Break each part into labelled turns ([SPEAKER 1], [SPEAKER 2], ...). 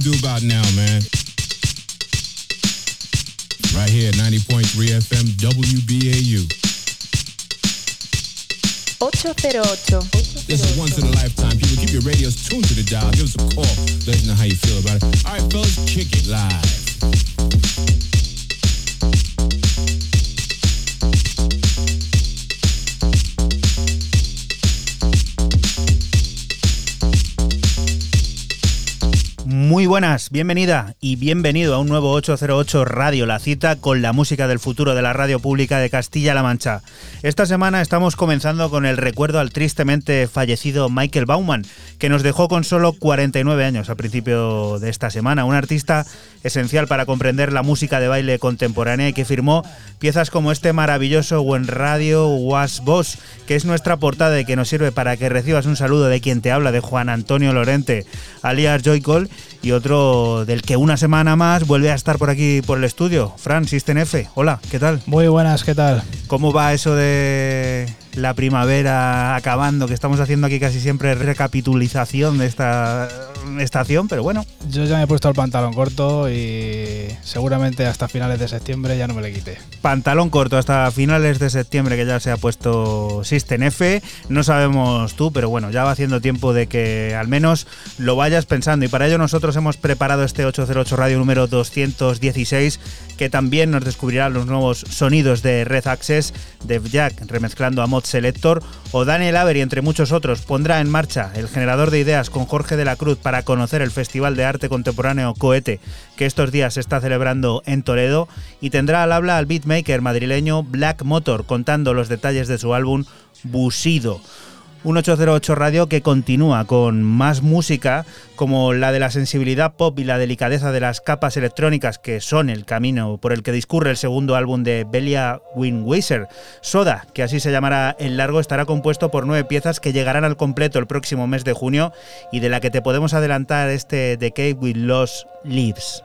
[SPEAKER 1] Gonna do about now, man? Right here at 90.3 FM WBAU.
[SPEAKER 2] 808.
[SPEAKER 1] This is once in a lifetime. People, keep your radios tuned to the dial. Give us a call. Let us know how you feel about it. All right, fellas, kick it live.
[SPEAKER 3] Buenas, bienvenida y bienvenido a un nuevo 808 Radio, la cita con la música del futuro de la radio pública de Castilla-La Mancha. Esta semana estamos comenzando con el recuerdo al tristemente fallecido Michael Bauman, que nos dejó con solo 49 años a principio de esta semana, un artista esencial para comprender la música de baile contemporánea y que firmó piezas como este maravilloso When Radio Was Boss, que es nuestra portada y que nos sirve para que recibas un saludo de quien te habla, de Juan Antonio Lorente, alias Joycall, y otro del que una semana más vuelve a estar por aquí por el estudio, Fran System F. Hola, ¿qué tal?
[SPEAKER 4] Muy buenas, ¿qué tal?
[SPEAKER 3] ¿Cómo va eso de la primavera acabando? Que estamos haciendo aquí casi siempre recapitulización de esta estación, pero bueno.
[SPEAKER 4] Yo ya me he puesto el pantalón corto y seguramente hasta finales de septiembre ya no me le quite.
[SPEAKER 3] Pantalón corto hasta finales de septiembre que ya se ha puesto System F. No sabemos tú, pero bueno, ya va haciendo tiempo de que al menos lo vayas pensando. Y para ello nosotros hemos preparado este 808 Radio número 216 que también nos descubrirá los nuevos sonidos de Red Access, de Jack remezclando a Selector o Daniel Avery, entre muchos otros, pondrá en marcha el generador de ideas con Jorge de la Cruz para conocer el Festival de Arte Contemporáneo Cohete que estos días se está celebrando en Toledo y tendrá al habla al beatmaker madrileño Black Motor contando los detalles de su álbum Busido un 808 Radio que continúa con más música como la de la sensibilidad pop y la delicadeza de las capas electrónicas que son el camino por el que discurre el segundo álbum de Belia Wingweiser. Soda, que así se llamará el largo, estará compuesto por nueve piezas que llegarán al completo el próximo mes de junio y de la que te podemos adelantar este Decade with Lost Leaves.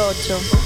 [SPEAKER 2] 808.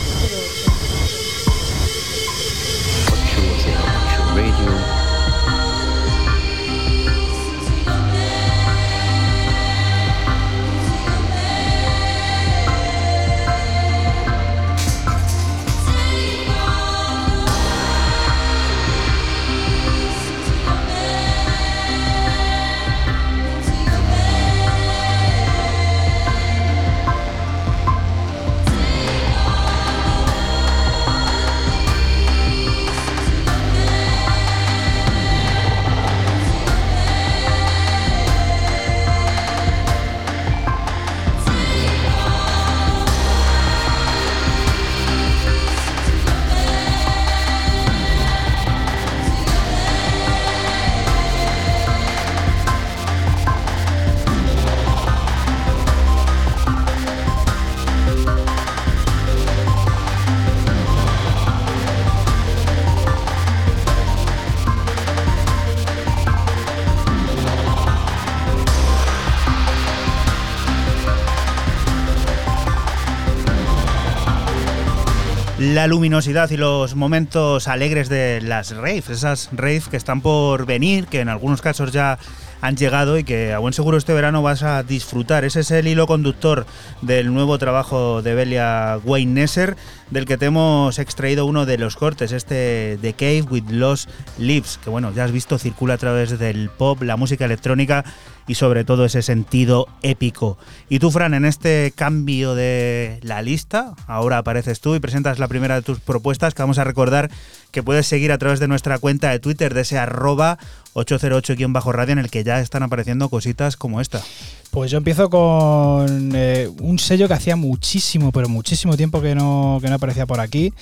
[SPEAKER 3] La luminosidad y los momentos alegres de las raves, esas raves que están por venir, que en algunos casos ya han llegado y que a buen seguro este verano vas a disfrutar. Ese es el hilo conductor del nuevo trabajo de Belia Wayne Nesser, del que te hemos extraído uno de los cortes, este The Cave with Lost Lips, que bueno, ya has visto, circula a través del pop, la música electrónica y sobre todo ese sentido épico. Y tú, Fran, en este cambio de la lista, ahora apareces tú y presentas la primera de tus propuestas que vamos a recordar que puedes seguir a través de nuestra cuenta de Twitter, de ese arroba 808-radio en el que ya están apareciendo cositas como esta.
[SPEAKER 4] Pues yo empiezo con eh, un sello que hacía muchísimo, pero muchísimo tiempo que no, que no aparecía por aquí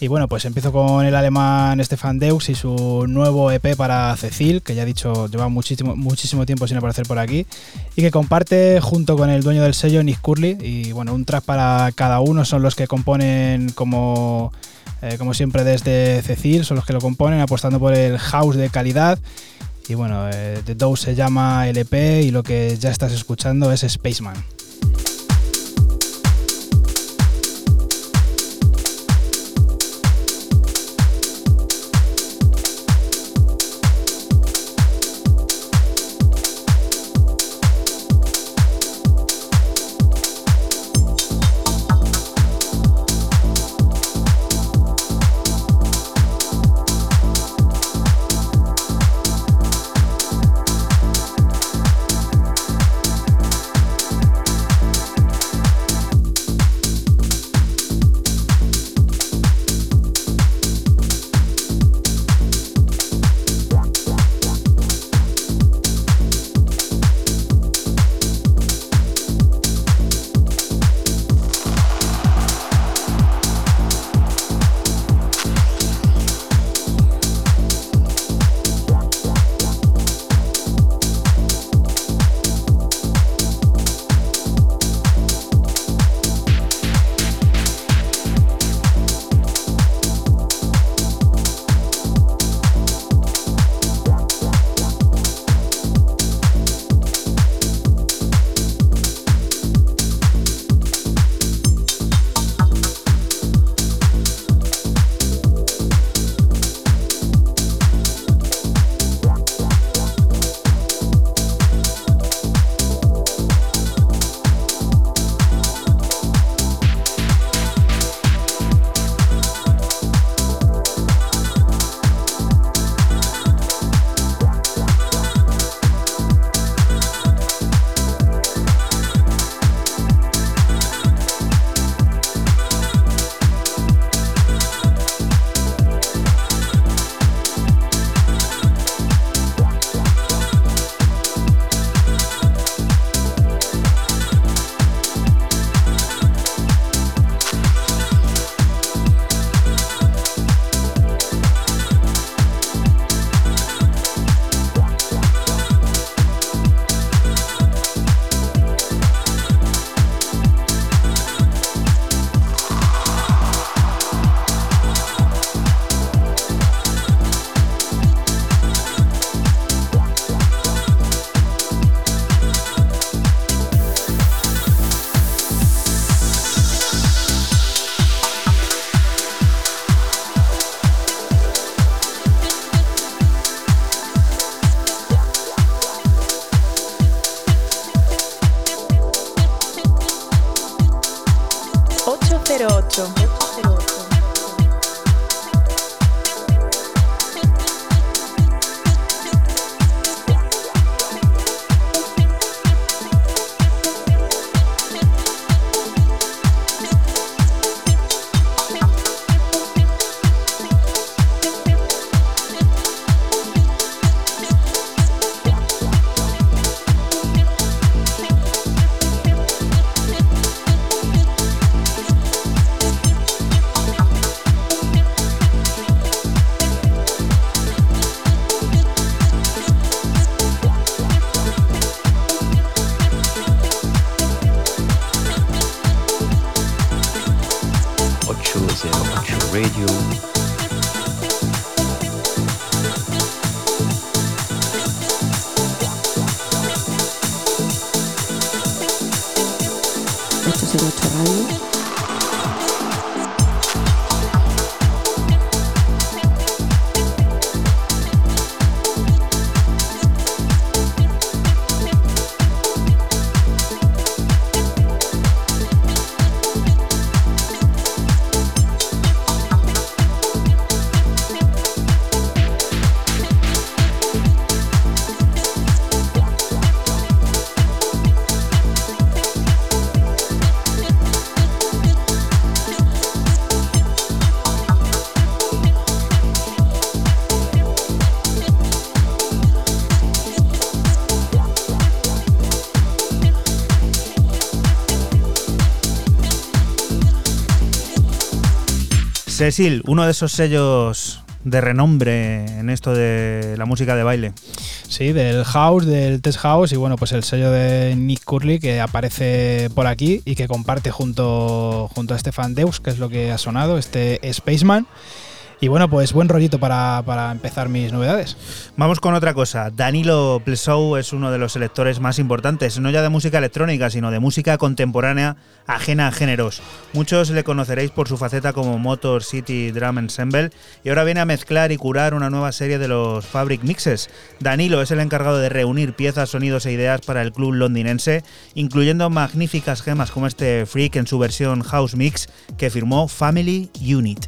[SPEAKER 4] y bueno, pues empiezo con el alemán Stefan Deux y su nuevo EP para Cecil, que ya he dicho lleva muchísimo, muchísimo tiempo sin aparecer por aquí, y que comparte junto con el dueño del sello, Nick Curly. Y bueno, un track para cada uno son los que componen como, eh, como siempre desde Cecil, son los que lo componen, apostando por el house de calidad Y bueno, eh, The Dose se llama LP y lo que ya estás escuchando es Spaceman.
[SPEAKER 3] 'Sil', uno de esos sellos de renombre en esto de la música de baile.
[SPEAKER 4] Sí, del house, del test house y bueno, pues el sello de Nick Curley que aparece por aquí y que comparte junto, junto a Stefan Deus, que es lo que ha sonado, este Spaceman. Y bueno, pues buen rollito para, para empezar mis novedades.
[SPEAKER 1] Vamos con otra cosa. Danilo Plesou es uno de los selectores más importantes, no ya de música electrónica, sino de música contemporánea ajena a géneros. Muchos le conoceréis por su faceta como Motor City Drum Ensemble y ahora viene a mezclar y curar una nueva serie de los Fabric Mixes. Danilo es el encargado de reunir piezas, sonidos e ideas para el club londinense, incluyendo magníficas gemas como este Freak en su versión House Mix que firmó Family Unit.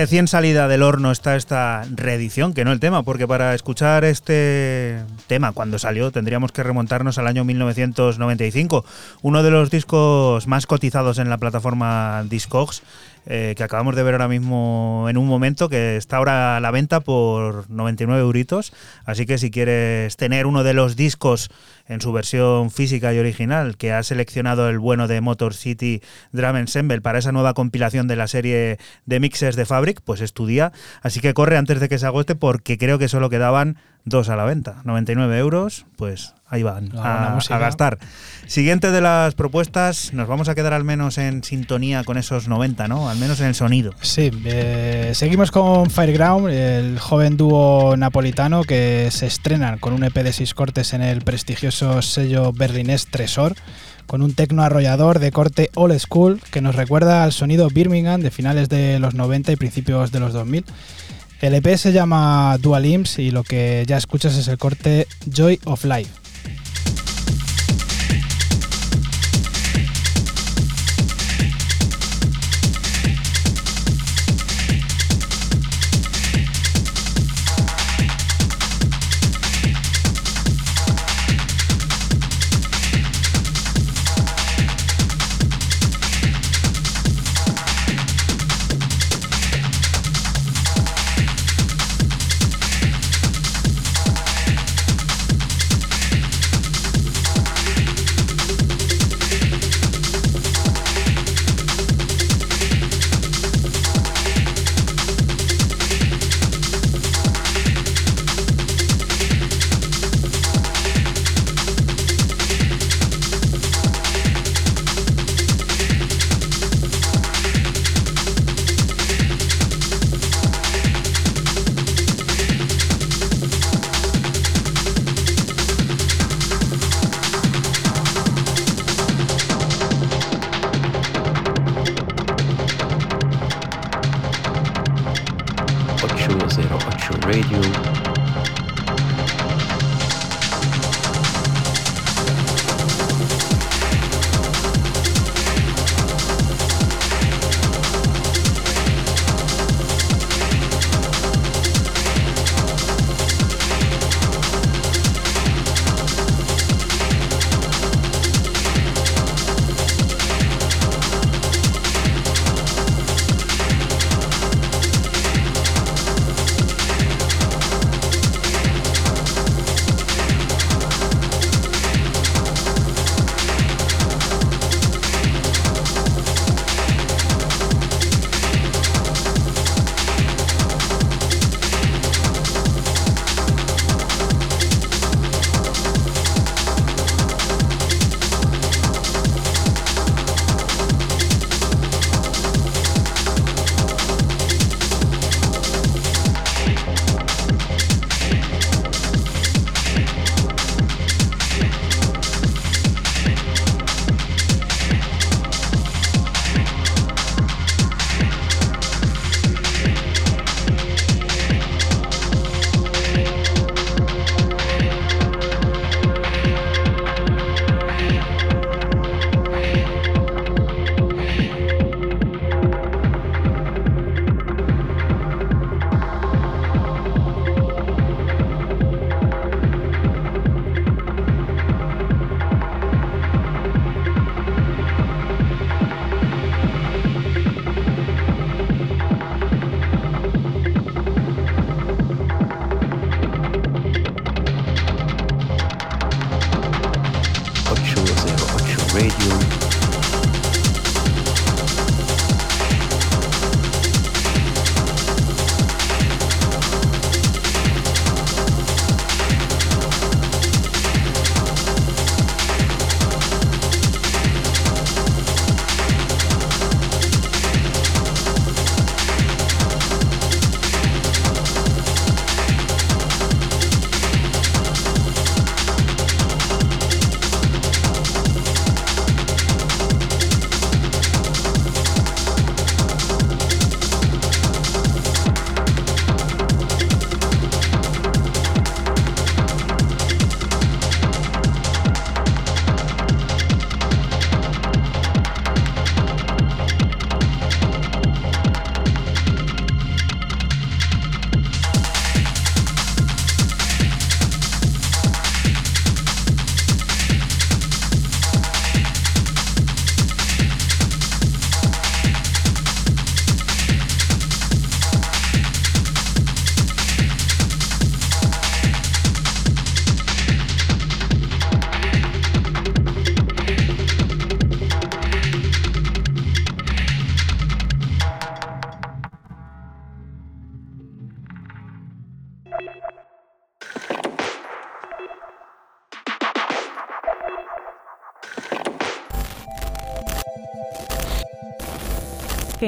[SPEAKER 1] Recién salida del horno está esta reedición, que no el tema, porque para escuchar este tema cuando salió tendríamos que remontarnos al año 1995, uno de los discos más cotizados en la plataforma Discogs eh, que acabamos de ver ahora mismo en un momento, que está ahora a la venta por 99 euritos. Así que si quieres tener uno de los discos en su versión física y original, que ha seleccionado el bueno de Motor City Drum Ensemble para esa nueva compilación de la serie de mixes de Fabric, pues estudia. Así que corre antes de que se agote porque creo que solo quedaban
[SPEAKER 3] dos a la venta, 99 euros, pues ahí van a, a gastar. Siguiente de las propuestas, nos vamos a quedar al menos en sintonía con esos 90, ¿no? Al menos en el sonido.
[SPEAKER 4] Sí, eh, seguimos con Fireground, el joven dúo napolitano que se estrenan con un EP de seis cortes en el prestigioso sello berlinés Tresor, con un tecno arrollador de corte old school que nos recuerda al sonido Birmingham de finales de los 90 y principios de los 2000. El EP se llama Dual Imps y lo que ya escuchas es el corte Joy of Life.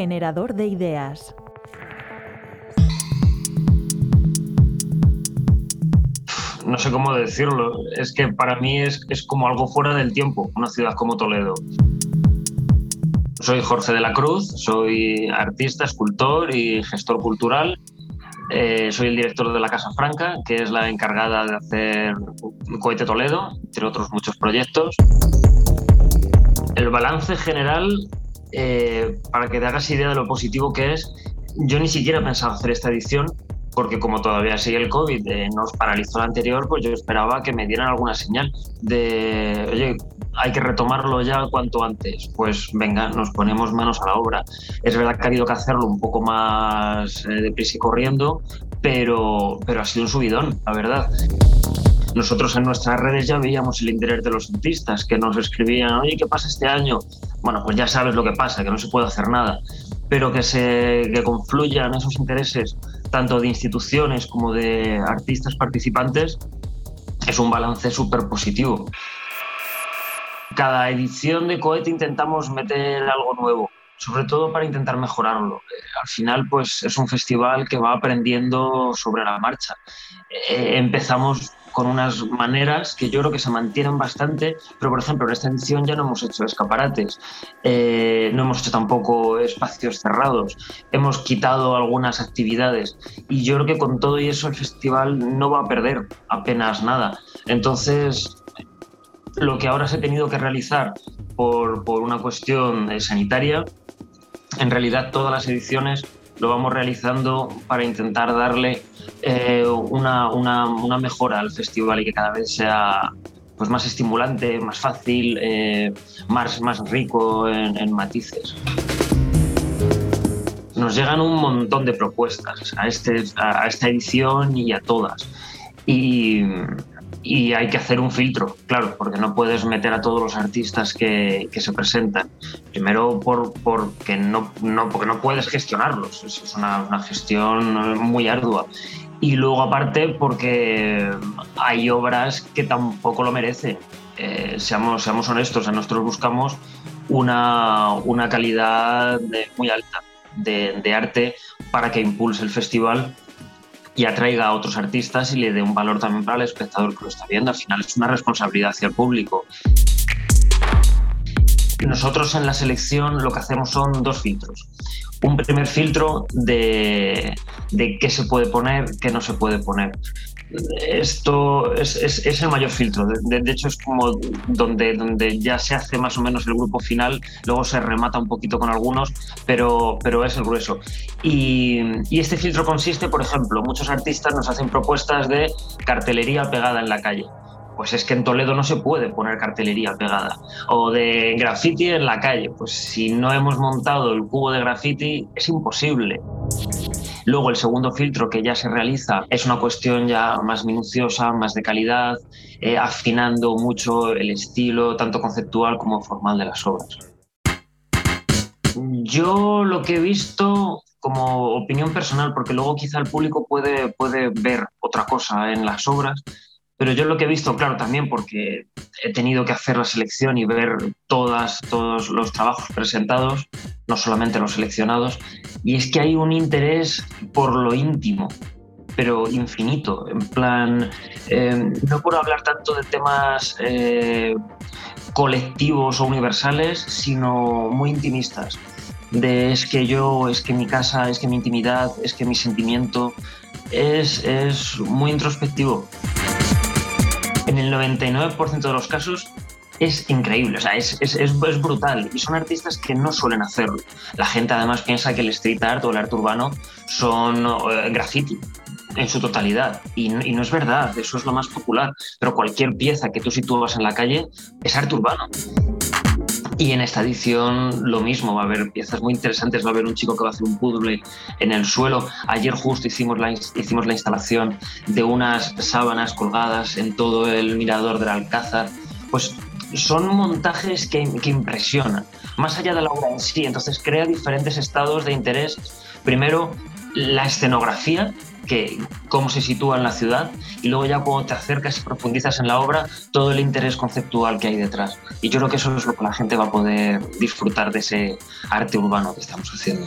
[SPEAKER 5] Generador de ideas.
[SPEAKER 6] no sé cómo decirlo, es que para mí es, es, como algo fuera del tiempo, una ciudad como Toledo. Soy Jorge de la Cruz, soy artista, escultor y gestor cultural. Eh, soy el director de la Casa Franca, que es la encargada de hacer Cohete Toledo, entre otros muchos proyectos. El balance general, eh, para que te hagas idea de lo positivo que es, yo ni siquiera he pensado hacer esta edición porque como todavía sigue el COVID, eh, nos paralizó la anterior, pues yo esperaba que me dieran alguna señal de, oye, hay que retomarlo ya cuanto antes. Pues venga, nos ponemos manos a la obra. Es verdad que ha habido que hacerlo un poco más eh, deprisa y corriendo, pero, pero ha sido un subidón, la verdad. Nosotros en nuestras redes ya veíamos el interés de los artistas que nos escribían, oye, ¿qué pasa este año? Bueno, pues ya sabes lo que pasa, que no se puede hacer nada, pero que se que confluyan esos intereses tanto de instituciones como de artistas participantes es un balance súper positivo. Cada edición de Cohete intentamos meter algo nuevo, sobre todo para intentar mejorarlo. Eh, al final, pues es un festival que va aprendiendo sobre la marcha. Eh, empezamos con unas maneras que yo creo que se mantienen bastante, pero por ejemplo en esta edición ya no hemos hecho escaparates, eh, no hemos hecho tampoco espacios cerrados, hemos quitado algunas actividades y yo creo que con todo y eso el festival no va a perder apenas nada. Entonces, lo que ahora se ha tenido que realizar por, por una cuestión sanitaria, en realidad todas las ediciones lo vamos realizando para intentar darle eh, una, una, mejora al festival y que cada vez sea pues, más estimulante, más fácil, eh, más, más rico en, en, matices. Nos llegan un montón de propuestas a, este, a esta edición y a todas. Y, y hay que hacer un filtro, claro, porque no puedes meter a todos los artistas que, que se presentan. Primero por, porque, no, no, porque no puedes gestionarlos, es una, una, gestión muy ardua. Y luego aparte porque hay obras que tampoco lo merecen. Eh, seamos, seamos honestos, nosotros buscamos una, una calidad muy alta de, de arte para que impulse el festival y atraiga a otros artistas y le dé un valor también para el espectador que lo está viendo. Al final es una responsabilidad hacia el público. Nosotros en la selección lo que hacemos son dos filtros. Un primer filtro de, de qué se puede poner, qué no se puede poner esto es, es, es, el mayor filtro. De, de, hecho, es como donde, donde ya se hace más o menos el grupo final, luego se remata un poquito con algunos, pero, pero es el grueso. Y, y este filtro consiste, por ejemplo, muchos artistas nos hacen propuestas de cartelería pegada en la calle pues es que en Toledo no se puede poner cartelería pegada. O de graffiti en la calle, pues si no hemos montado el cubo de graffiti es imposible. Luego el segundo filtro que ya se realiza es una cuestión ya más minuciosa, más de calidad, eh, afinando mucho el estilo, tanto conceptual como formal de las obras. Yo lo que he visto como opinión personal, porque luego quizá el público puede, puede ver otra cosa en las obras, pero yo lo que he visto, claro, también porque he tenido que hacer la selección y ver todas, todos los trabajos presentados, no solamente los seleccionados, y es que hay un interés por lo íntimo, pero infinito. En plan, eh, no puedo hablar tanto de temas eh, colectivos o universales, sino muy intimistas. De es que yo, es que mi casa, es que mi intimidad, es que mi sentimiento es, es muy introspectivo en el 99% de los casos es increíble, o sea, es, es, es, brutal. Y son artistas que no suelen hacerlo. La gente además piensa que el street art o el arte urbano son uh, graffiti en su totalidad. Y, y, no es verdad, eso es lo más popular. Pero cualquier pieza que tú sitúas en la calle es arte urbano. Y en esta edición lo mismo, va a haber piezas muy interesantes, va a haber un chico que va a hacer un puzzle en el suelo. Ayer justo hicimos la, hicimos la instalación de unas sábanas colgadas en todo el mirador del Alcázar. Pues son montajes que, impresionan, más allá de la obra en sí. Entonces crea diferentes estados de interés. Primero, la escenografía, que, cómo se sitúa en la ciudad y luego ya cuando te acercas y profundizas en la obra, todo el interés conceptual que hay detrás. Y yo creo que eso es lo que la gente va a poder disfrutar de ese arte urbano que estamos haciendo.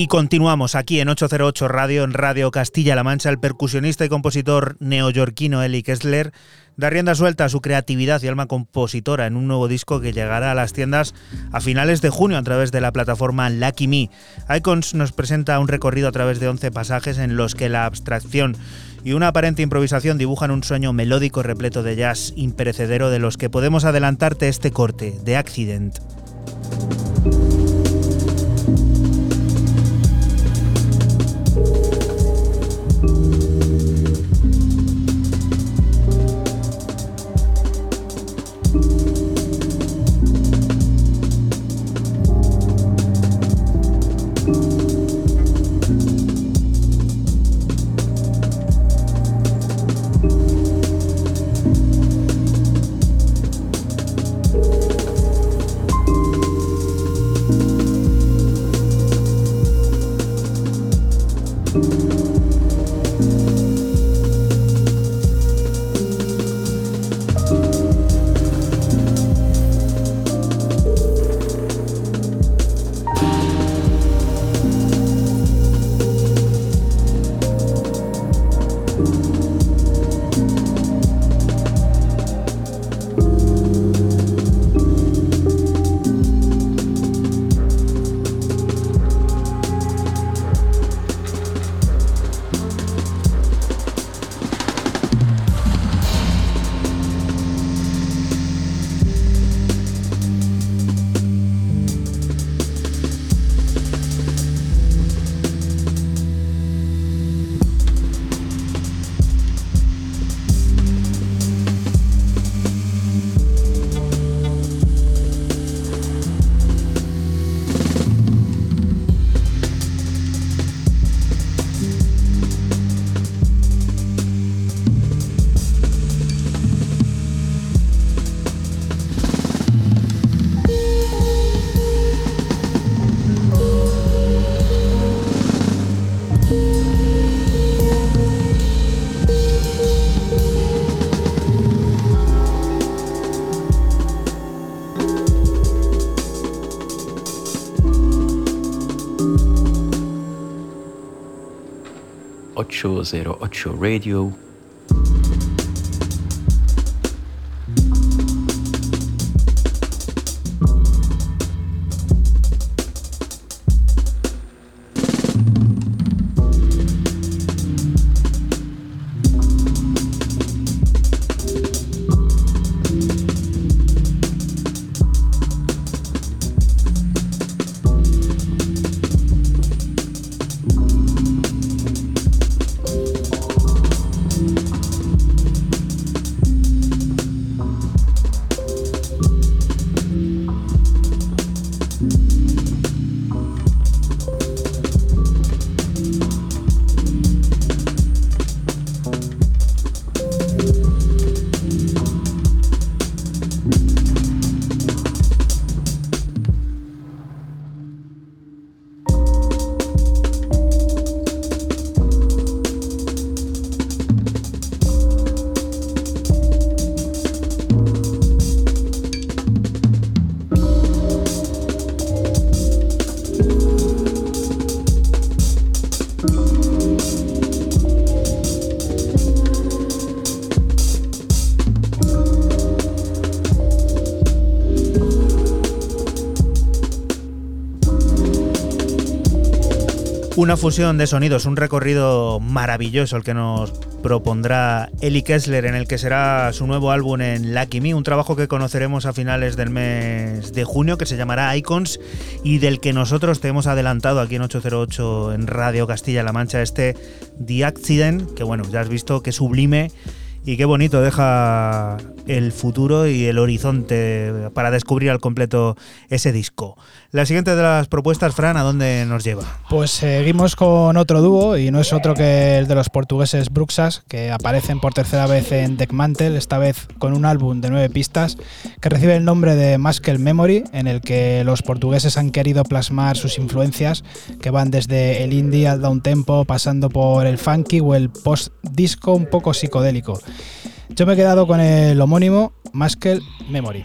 [SPEAKER 3] Y continuamos aquí en 808 Radio, en Radio Castilla-La Mancha. El percusionista y compositor neoyorquino Eli Kessler da rienda suelta a su creatividad y alma compositora en un nuevo disco que llegará a las tiendas a finales de junio a través de la plataforma Lucky Me. Icons nos presenta un recorrido a través de 11 pasajes en los que la abstracción y una aparente improvisación dibujan un sueño melódico repleto de jazz imperecedero de los que podemos adelantarte este corte, de Accident.
[SPEAKER 7] Zero ocho Radio
[SPEAKER 3] Una fusión de sonidos, un recorrido maravilloso el que nos propondrá Eli Kessler en el que será su nuevo álbum en Lucky Me, un trabajo que conoceremos a finales del mes de junio que se llamará Icons y del que nosotros te hemos adelantado aquí en 808 en Radio Castilla-La Mancha este The Accident, que bueno, ya has visto que sublime y qué bonito deja el futuro y el horizonte para descubrir al completo ese disco. La siguiente de las propuestas, Fran, ¿a dónde nos lleva?
[SPEAKER 4] Pues seguimos con otro dúo y no es otro que el de los portugueses Bruxas, que aparecen por tercera vez en Deckmantel, esta vez con un álbum de nueve pistas que recibe el nombre de Muscle Memory, en el que los portugueses han querido plasmar sus influencias que van desde el indie al down tempo, pasando por el funky o el post-disco un poco psicodélico. Yo me he quedado con el homónimo Muscle Memory.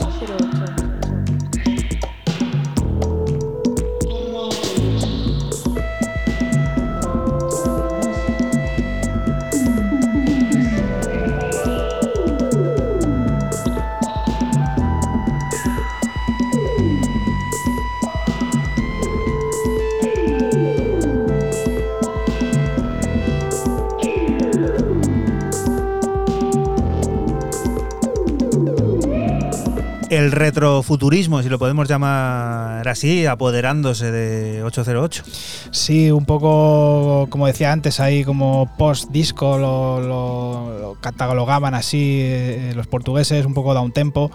[SPEAKER 3] retrofuturismo, si lo podemos llamar así, apoderándose de 808.
[SPEAKER 4] Sí, un poco, como decía antes, ahí como post-disco lo, catalogaban así eh, los portugueses, un poco da un tempo.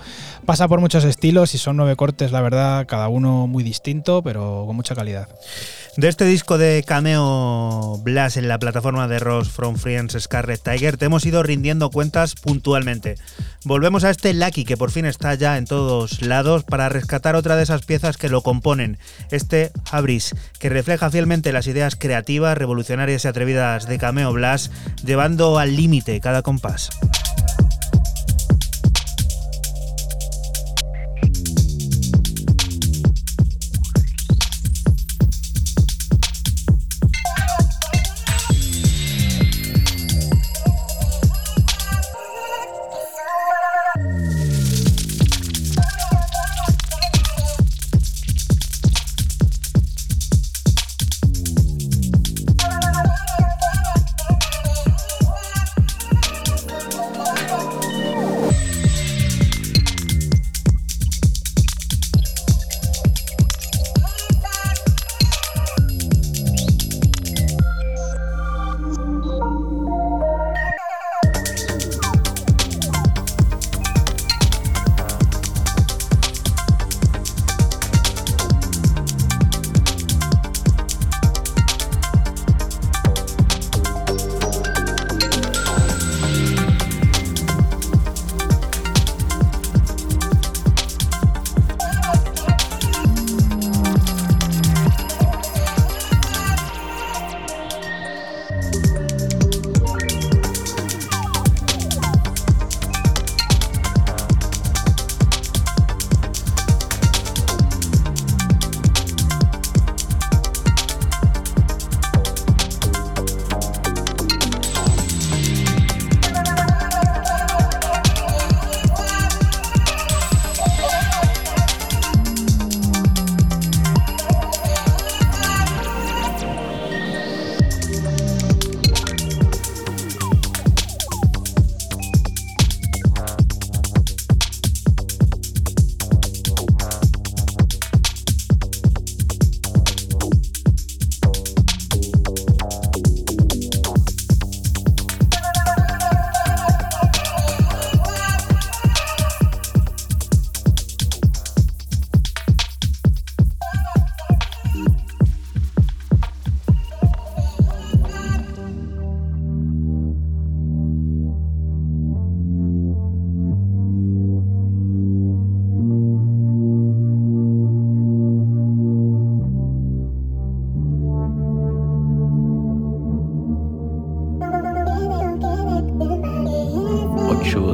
[SPEAKER 4] Pasa por muchos estilos y son nueve cortes, la verdad, cada uno muy distinto, pero con mucha calidad.
[SPEAKER 3] De este disco de Cameo Blast en la plataforma de Ross From Friends Scarlet Tiger te hemos ido rindiendo cuentas puntualmente. Volvemos a este Lucky que por fin está ya en todos lados para rescatar otra de esas piezas que lo componen, este Abris, que refleja fielmente las ideas creativas, revolucionarias y atrevidas de Cameo Blast, llevando al límite cada compás.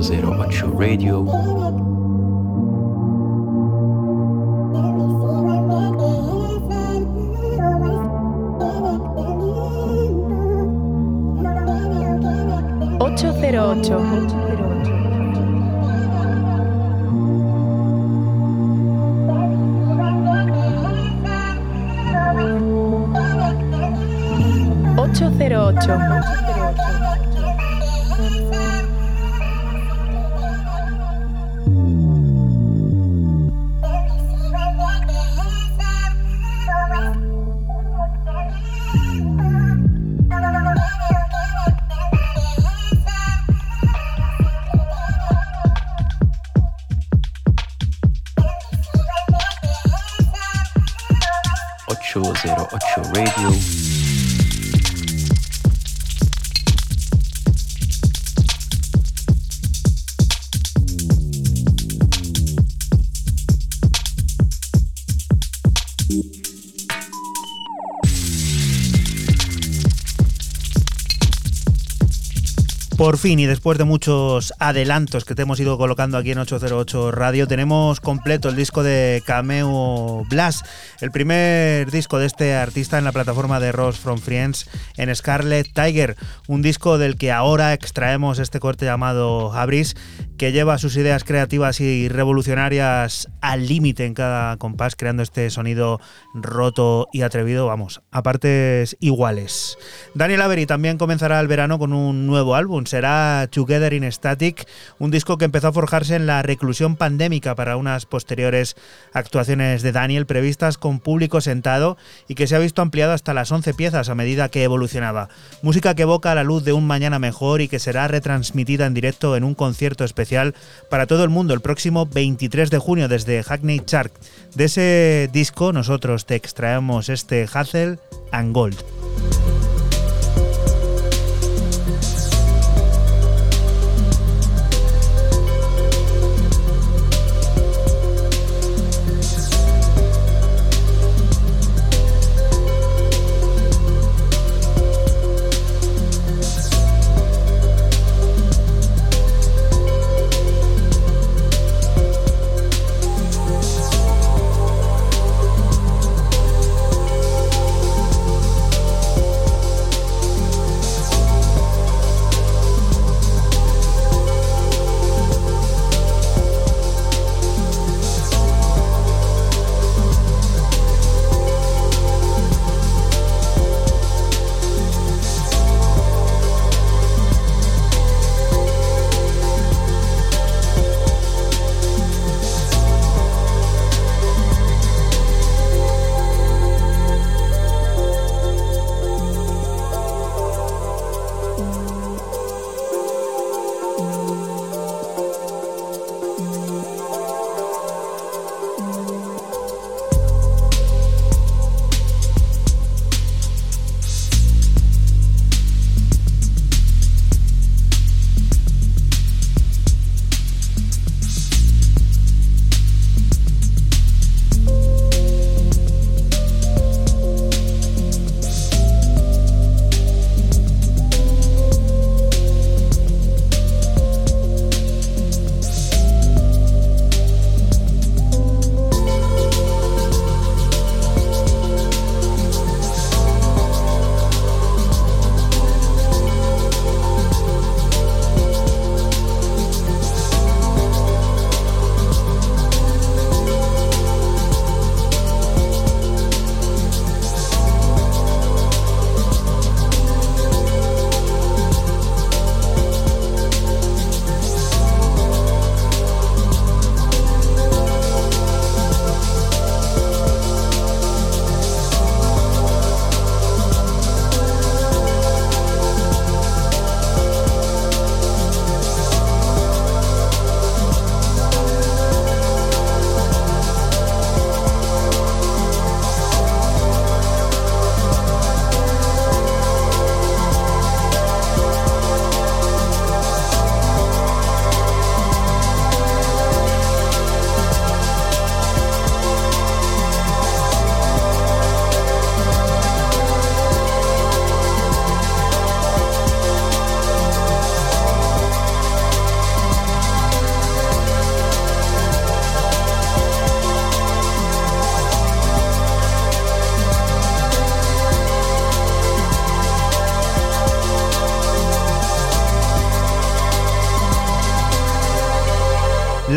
[SPEAKER 7] 808 Radio.
[SPEAKER 3] Por fin, y después de muchos adelantos que te hemos ido colocando aquí en 808 Radio, tenemos completo el disco de Cameo Blast, el primer disco de este artista en la plataforma de Ross from Friends en Scarlet Tiger, un disco del que ahora extraemos este corte llamado Abris, que lleva sus ideas creativas y revolucionarias al límite en cada compás, creando este sonido roto y atrevido, vamos, a partes iguales. Daniel Avery también comenzará el verano con un nuevo álbum, será Together in Static, un disco que empezó a forjarse en la reclusión pandémica para unas posteriores actuaciones de Daniel previstas con público sentado y que se ha visto ampliado hasta las 11 piezas a medida que Música que evoca la luz de un mañana mejor y que será retransmitida en directo en un concierto especial para todo el mundo el próximo 23 de junio desde Hackney Shark. De ese disco nosotros te extraemos este Hazel and Gold.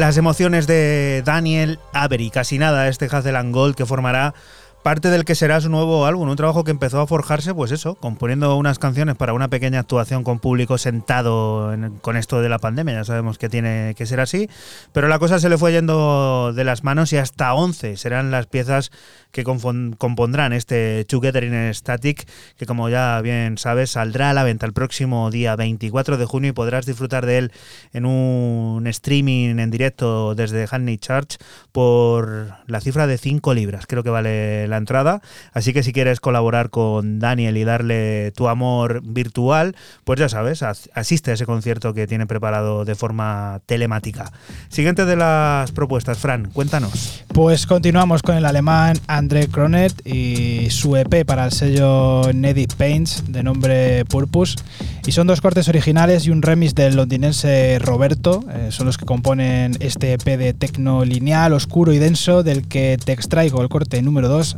[SPEAKER 3] Las emociones de Daniel Avery, casi nada, este Hazel Gold que formará parte del que será su nuevo álbum, un trabajo que empezó a forjarse, pues eso, componiendo unas canciones para una pequeña actuación con público sentado con esto de la pandemia, ya sabemos que tiene que ser así, pero la cosa se le fue yendo de las manos y hasta 11 serán las piezas que compondrán este Together in Static, que como ya bien sabes, saldrá a la venta el próximo día 24 de junio y podrás disfrutar de él en un streaming en directo desde Hanley Church por la cifra de 5 libras, creo que vale la entrada. Así que si quieres colaborar con Daniel y darle tu amor virtual, pues ya sabes, asiste a ese concierto que tiene preparado de forma telemática. Siguiente de las propuestas, Fran, cuéntanos.
[SPEAKER 4] Pues continuamos con el alemán André Cronet y su EP para el sello Nedic Paints de nombre Purpose. Y son dos cortes originales y un remix del londinense Roberto. Eh, son los que componen este EP de tecno lineal, oscuro y denso, del que te extraigo el corte número 2,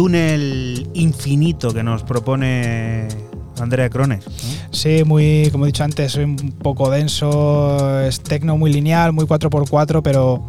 [SPEAKER 7] túnel infinito que nos propone Andrea Crones.
[SPEAKER 4] Sí, muy, como he dicho antes, un poco denso, es tecno muy lineal, muy 4x4, pero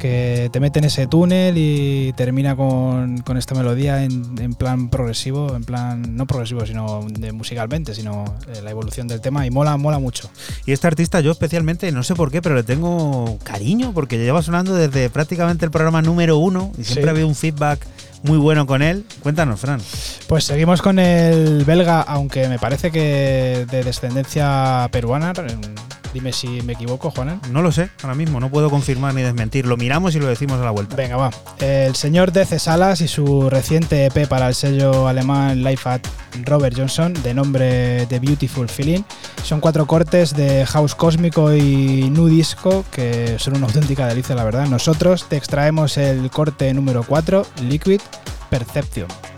[SPEAKER 4] que te mete en ese túnel y termina con, con esta melodía en, en, plan progresivo, en plan no progresivo, sino de musicalmente, sino eh, la evolución del tema y mola, mola mucho.
[SPEAKER 3] Y este artista yo especialmente, no sé por qué, pero le tengo cariño porque lleva sonando desde prácticamente el programa número uno y siempre
[SPEAKER 4] Sí.
[SPEAKER 3] ha habido un feedback muy bueno con él. Cuéntanos, Fran.
[SPEAKER 4] Pues seguimos con el belga, aunque me parece que de descendencia peruana. Dime si me equivoco, Juanen.
[SPEAKER 3] No lo sé, ahora mismo, no puedo confirmar ni desmentir. Lo miramos y lo decimos a la vuelta.
[SPEAKER 4] Venga, va. El señor Dece Salas y su reciente EP para el sello alemán Life at Robert Johnson, de nombre The Beautiful Feeling. Son cuatro cortes de house cósmico y nu disco que son una auténtica delicia, la verdad. Nosotros te extraemos el corte número 4, Liquid Perception.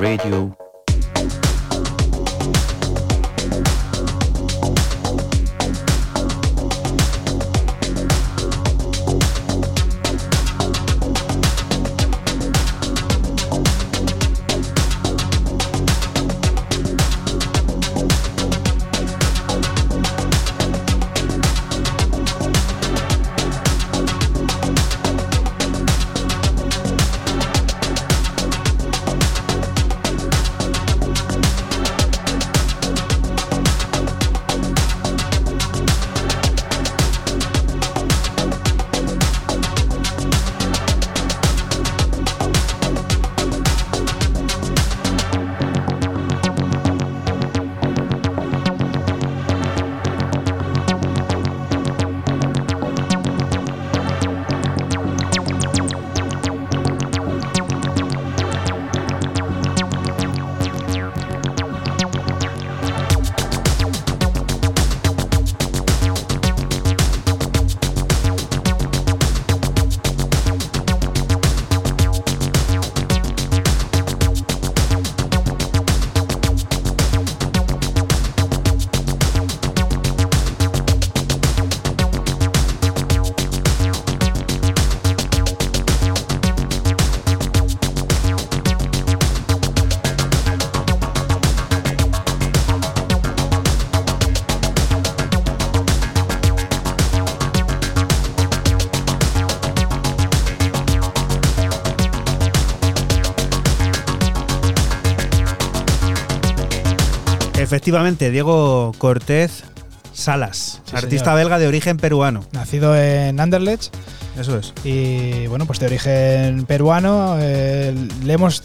[SPEAKER 8] Radio.
[SPEAKER 3] Efectivamente, Diego Cortés Salas,
[SPEAKER 4] Sí,
[SPEAKER 3] artista
[SPEAKER 4] señor.
[SPEAKER 3] belga de origen peruano.
[SPEAKER 4] Nacido en Anderlecht
[SPEAKER 3] Eso es.
[SPEAKER 4] y bueno, pues de origen peruano. eh, le hemos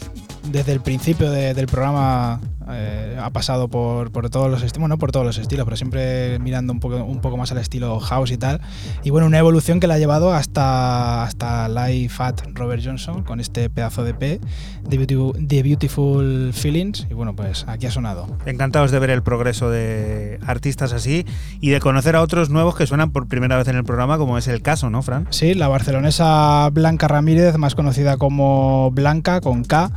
[SPEAKER 4] desde el principio de- del programa eh, ha pasado por, por todos los estilos, no por todos los estilos, pero siempre mirando un poco, un poco más al estilo house y tal. Y bueno, una evolución que la ha llevado hasta, hasta Life at Robert Johnson con este pedazo de P, The Beautiful, The Beautiful Feelings. Y bueno, pues aquí ha sonado.
[SPEAKER 3] Encantados de ver el progreso de artistas así y de conocer a otros nuevos que suenan por primera vez en el programa, como es el caso, ¿no, Fran?
[SPEAKER 4] Sí, la barcelonesa Blanca Ramírez, más conocida como Blanca con K,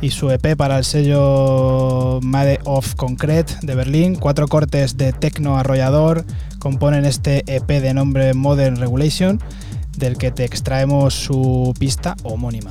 [SPEAKER 4] y su EP para el sello Made of Concrete de Berlín. Cuatro cortes de tecno arrollador componen este EP de nombre Modern Regulation, del que te extraemos su pista homónima.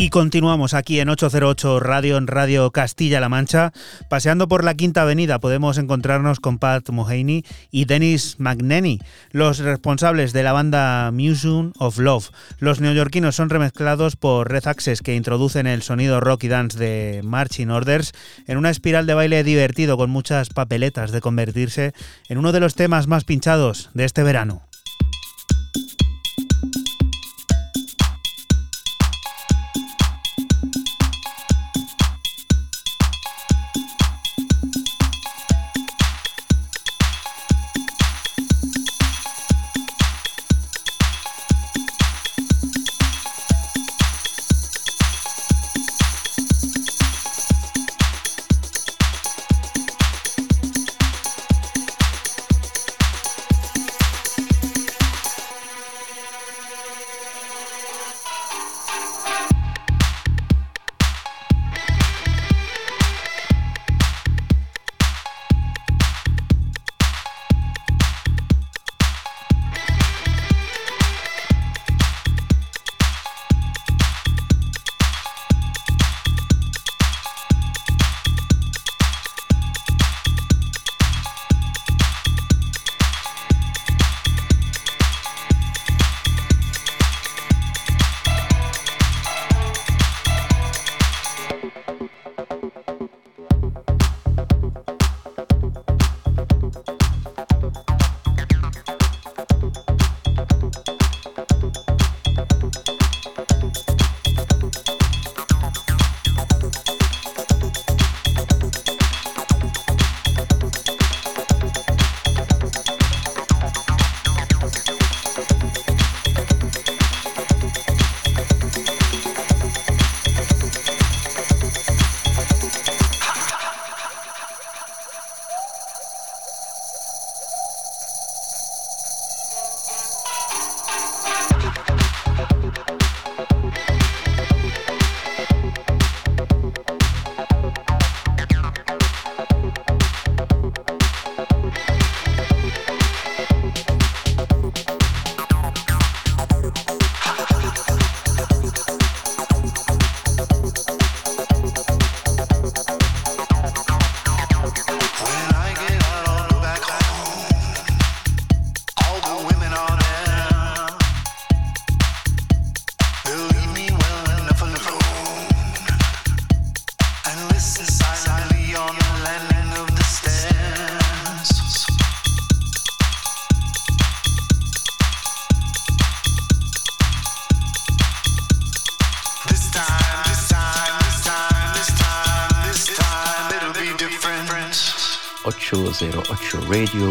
[SPEAKER 3] Y continuamos aquí en 808 Radio, en Radio Castilla-La Mancha. Paseando por la Quinta Avenida podemos encontrarnos con Pat Mohaney y Dennis McNenny, los responsables de la banda Museum of Love. Los neoyorquinos son remezclados por Red Access, que introducen el sonido rock y dance de Marching Orders en una espiral de baile divertido con muchas papeletas de convertirse en uno de los temas más pinchados de este verano.
[SPEAKER 9] Radio.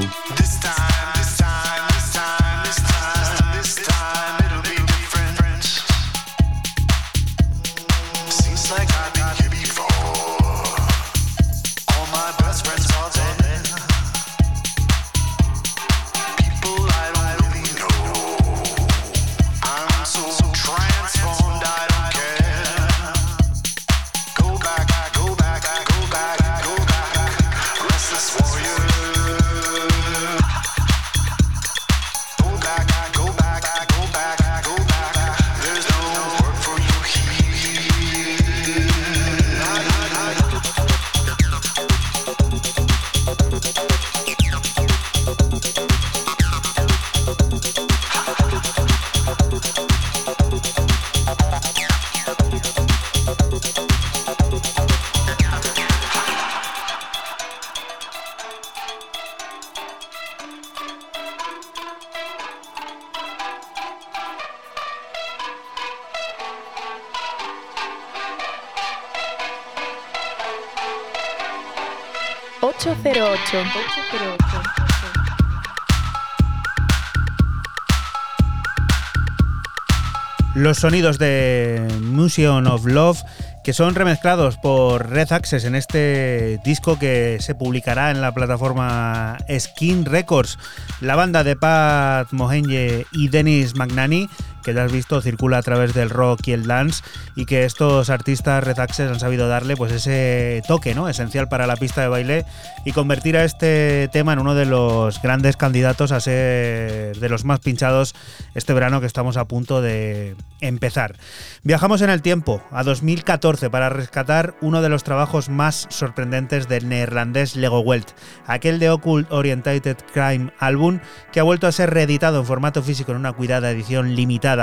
[SPEAKER 9] Los sonidos de Museum of Love
[SPEAKER 3] que son remezclados por Red Access en este disco que se publicará en la plataforma Skin Records. La banda de Pat Mohenye y Dennis Magnani que ya has visto circula a través del rock y el dance y que estos artistas Red Access han sabido darle pues ese toque ¿no? esencial para la pista de baile y convertir a este tema en uno de los grandes candidatos a ser de los más pinchados este verano que estamos a punto de empezar. Viajamos en el tiempo, a 2014, para rescatar uno de los trabajos más sorprendentes del neerlandés Lego Welt, aquel de Occult Orientated Crime Album que ha vuelto a ser reeditado en formato físico en una cuidada edición limitada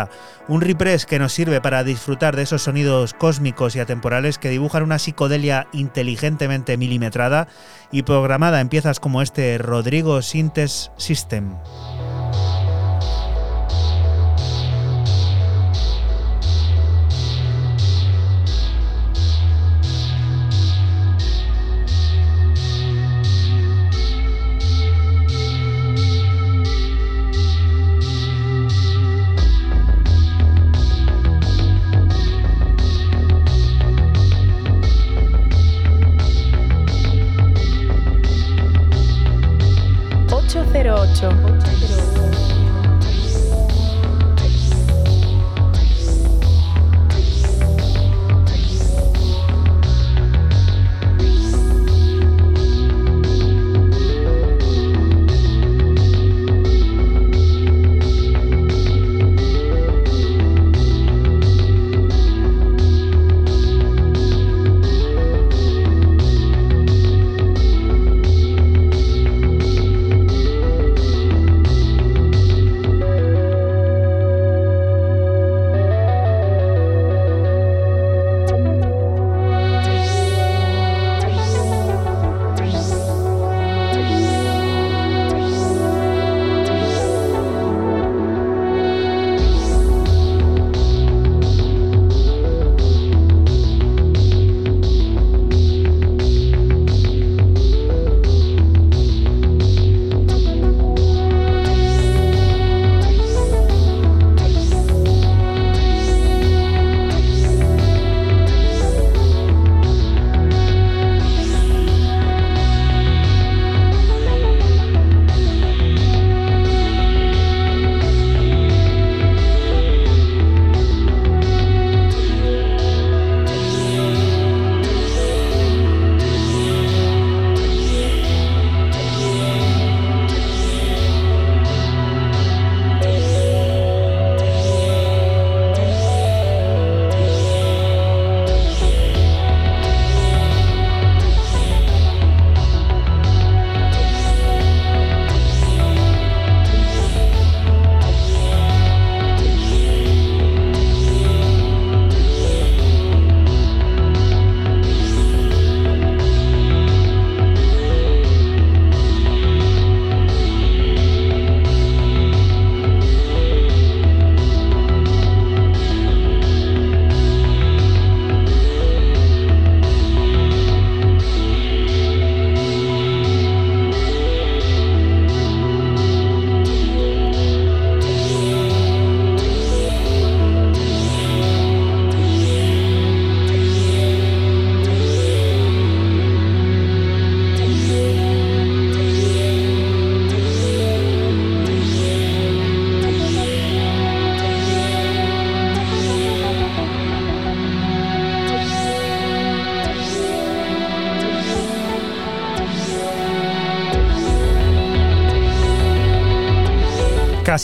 [SPEAKER 3] un repress que nos sirve para disfrutar de esos sonidos cósmicos y atemporales que dibujan una psicodelia inteligentemente milimetrada y programada en piezas como este Rodrigo Sintes System.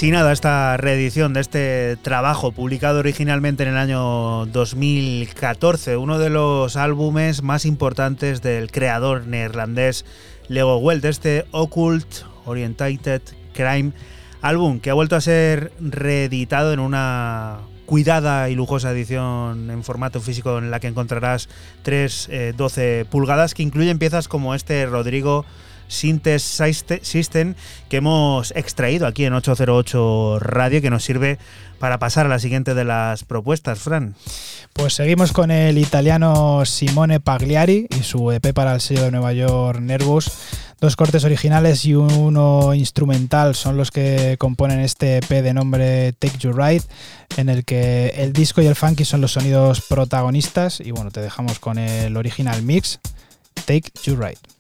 [SPEAKER 3] Casi nada esta reedición de este trabajo publicado originalmente en el año 2014, uno de los álbumes más importantes del creador neerlandés Lego Welt, este Occult Orientated Crime álbum que ha vuelto a ser reeditado en una cuidada y lujosa edición en formato físico en la que encontrarás tres 12 eh, pulgadas que incluyen piezas como este Rodrigo Syntes System que hemos extraído aquí en 808 Radio que nos sirve para pasar a la siguiente de las propuestas, Fran.
[SPEAKER 4] Pues seguimos con el italiano Simone Pagliari y su EP para el sello de Nueva York Nervous
[SPEAKER 10] Dos cortes originales y uno instrumental son los que componen este EP de nombre Take You Right, en el que el disco y el funky son los sonidos protagonistas. Y bueno, te dejamos con el original mix, Take You Right.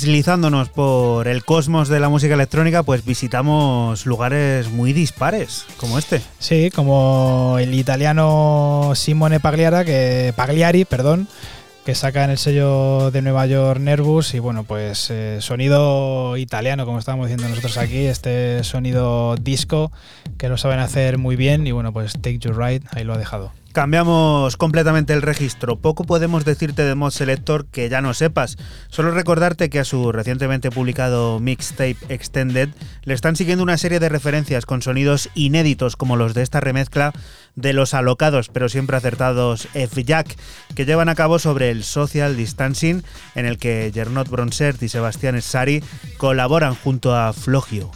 [SPEAKER 3] Deslizándonos por el cosmos de la música electrónica, pues visitamos lugares muy dispares, como este.
[SPEAKER 10] Sí, como el italiano Simone Pagliara, que, Pagliari, perdón, que saca en el sello de Nueva York Nervous y bueno, pues eh, sonido italiano, como estábamos diciendo nosotros aquí, este sonido disco que lo saben hacer muy bien y bueno, pues Take Your Ride, ahí lo ha dejado.
[SPEAKER 3] Cambiamos completamente el registro. Poco podemos decirte de Mod Selector que ya no sepas. Solo recordarte que a su recientemente publicado Mixtape Extended le están siguiendo una serie de referencias con sonidos inéditos como los de esta remezcla de los alocados pero siempre acertados F-Jack que llevan a cabo sobre el social distancing en el que Gernot Bronsert y Sebastián Sari colaboran junto a Flogio.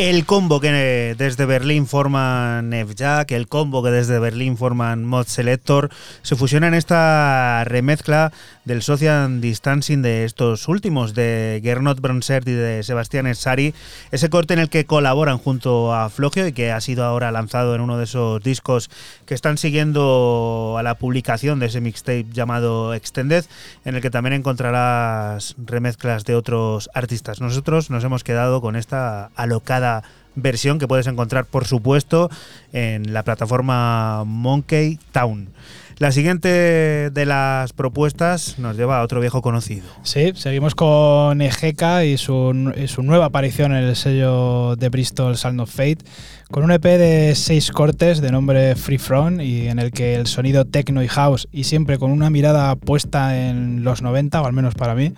[SPEAKER 3] El combo que desde Berlín forman Jack, el combo que desde Berlín forman Mod Selector, se fusiona en esta remezcla del Social Distancing de estos últimos, de Gernot Bronsert y de Sebastián Essari, ese corte en el que colaboran junto a Flogio y que ha sido ahora lanzado en uno de esos discos que están siguiendo a la publicación de ese mixtape llamado Extended, en el que también encontrarás remezclas de otros artistas. Nosotros nos hemos quedado con esta alocada versión que puedes encontrar, por supuesto, en la plataforma Monkey Town. La siguiente de las propuestas nos lleva a otro viejo conocido.
[SPEAKER 11] Sí, seguimos con Ejeca y su, su, nueva aparición en el sello de Bristol Sound of Fate, con un EP de seis cortes de nombre Free From y en el que el sonido techno y house, y siempre con una mirada puesta en los 90, o al menos para mí,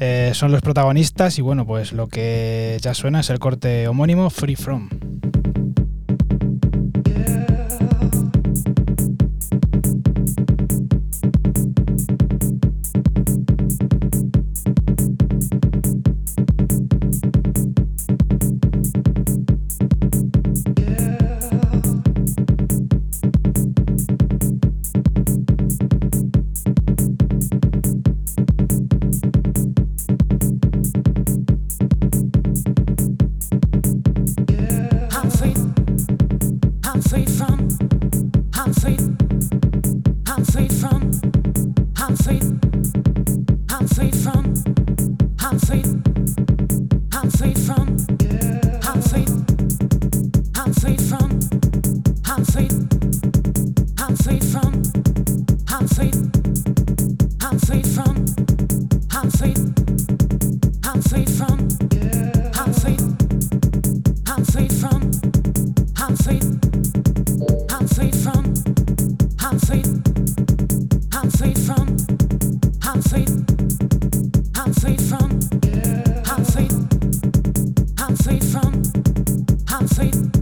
[SPEAKER 11] eh, son los protagonistas y bueno, pues lo que ya suena es el corte homónimo Free From. worried.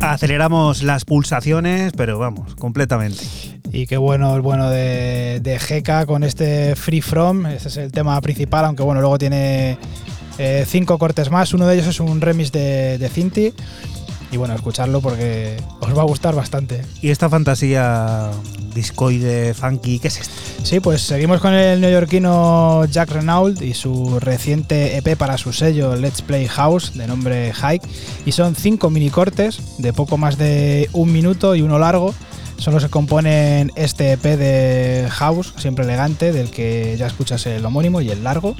[SPEAKER 3] Aceleramos las pulsaciones, pero vamos, completamente.
[SPEAKER 11] Y qué bueno el bueno de, de con este Free From. Este es el tema principal, aunque bueno, luego tiene eh, cinco cortes más. Uno de ellos es un remix de, de Cinti y bueno, escucharlo porque os va a gustar bastante.
[SPEAKER 3] ¿Y esta fantasía discoide, funky, qué es esto?
[SPEAKER 11] Sí, pues seguimos con el neoyorquino Jack Renault y su reciente EP para su sello Let's Play House de nombre Hike. Y son cinco mini cortes de poco más de un minuto y uno largo.
[SPEAKER 4] Solo se componen este EP de House, siempre elegante, del que ya escuchas el homónimo y el largo,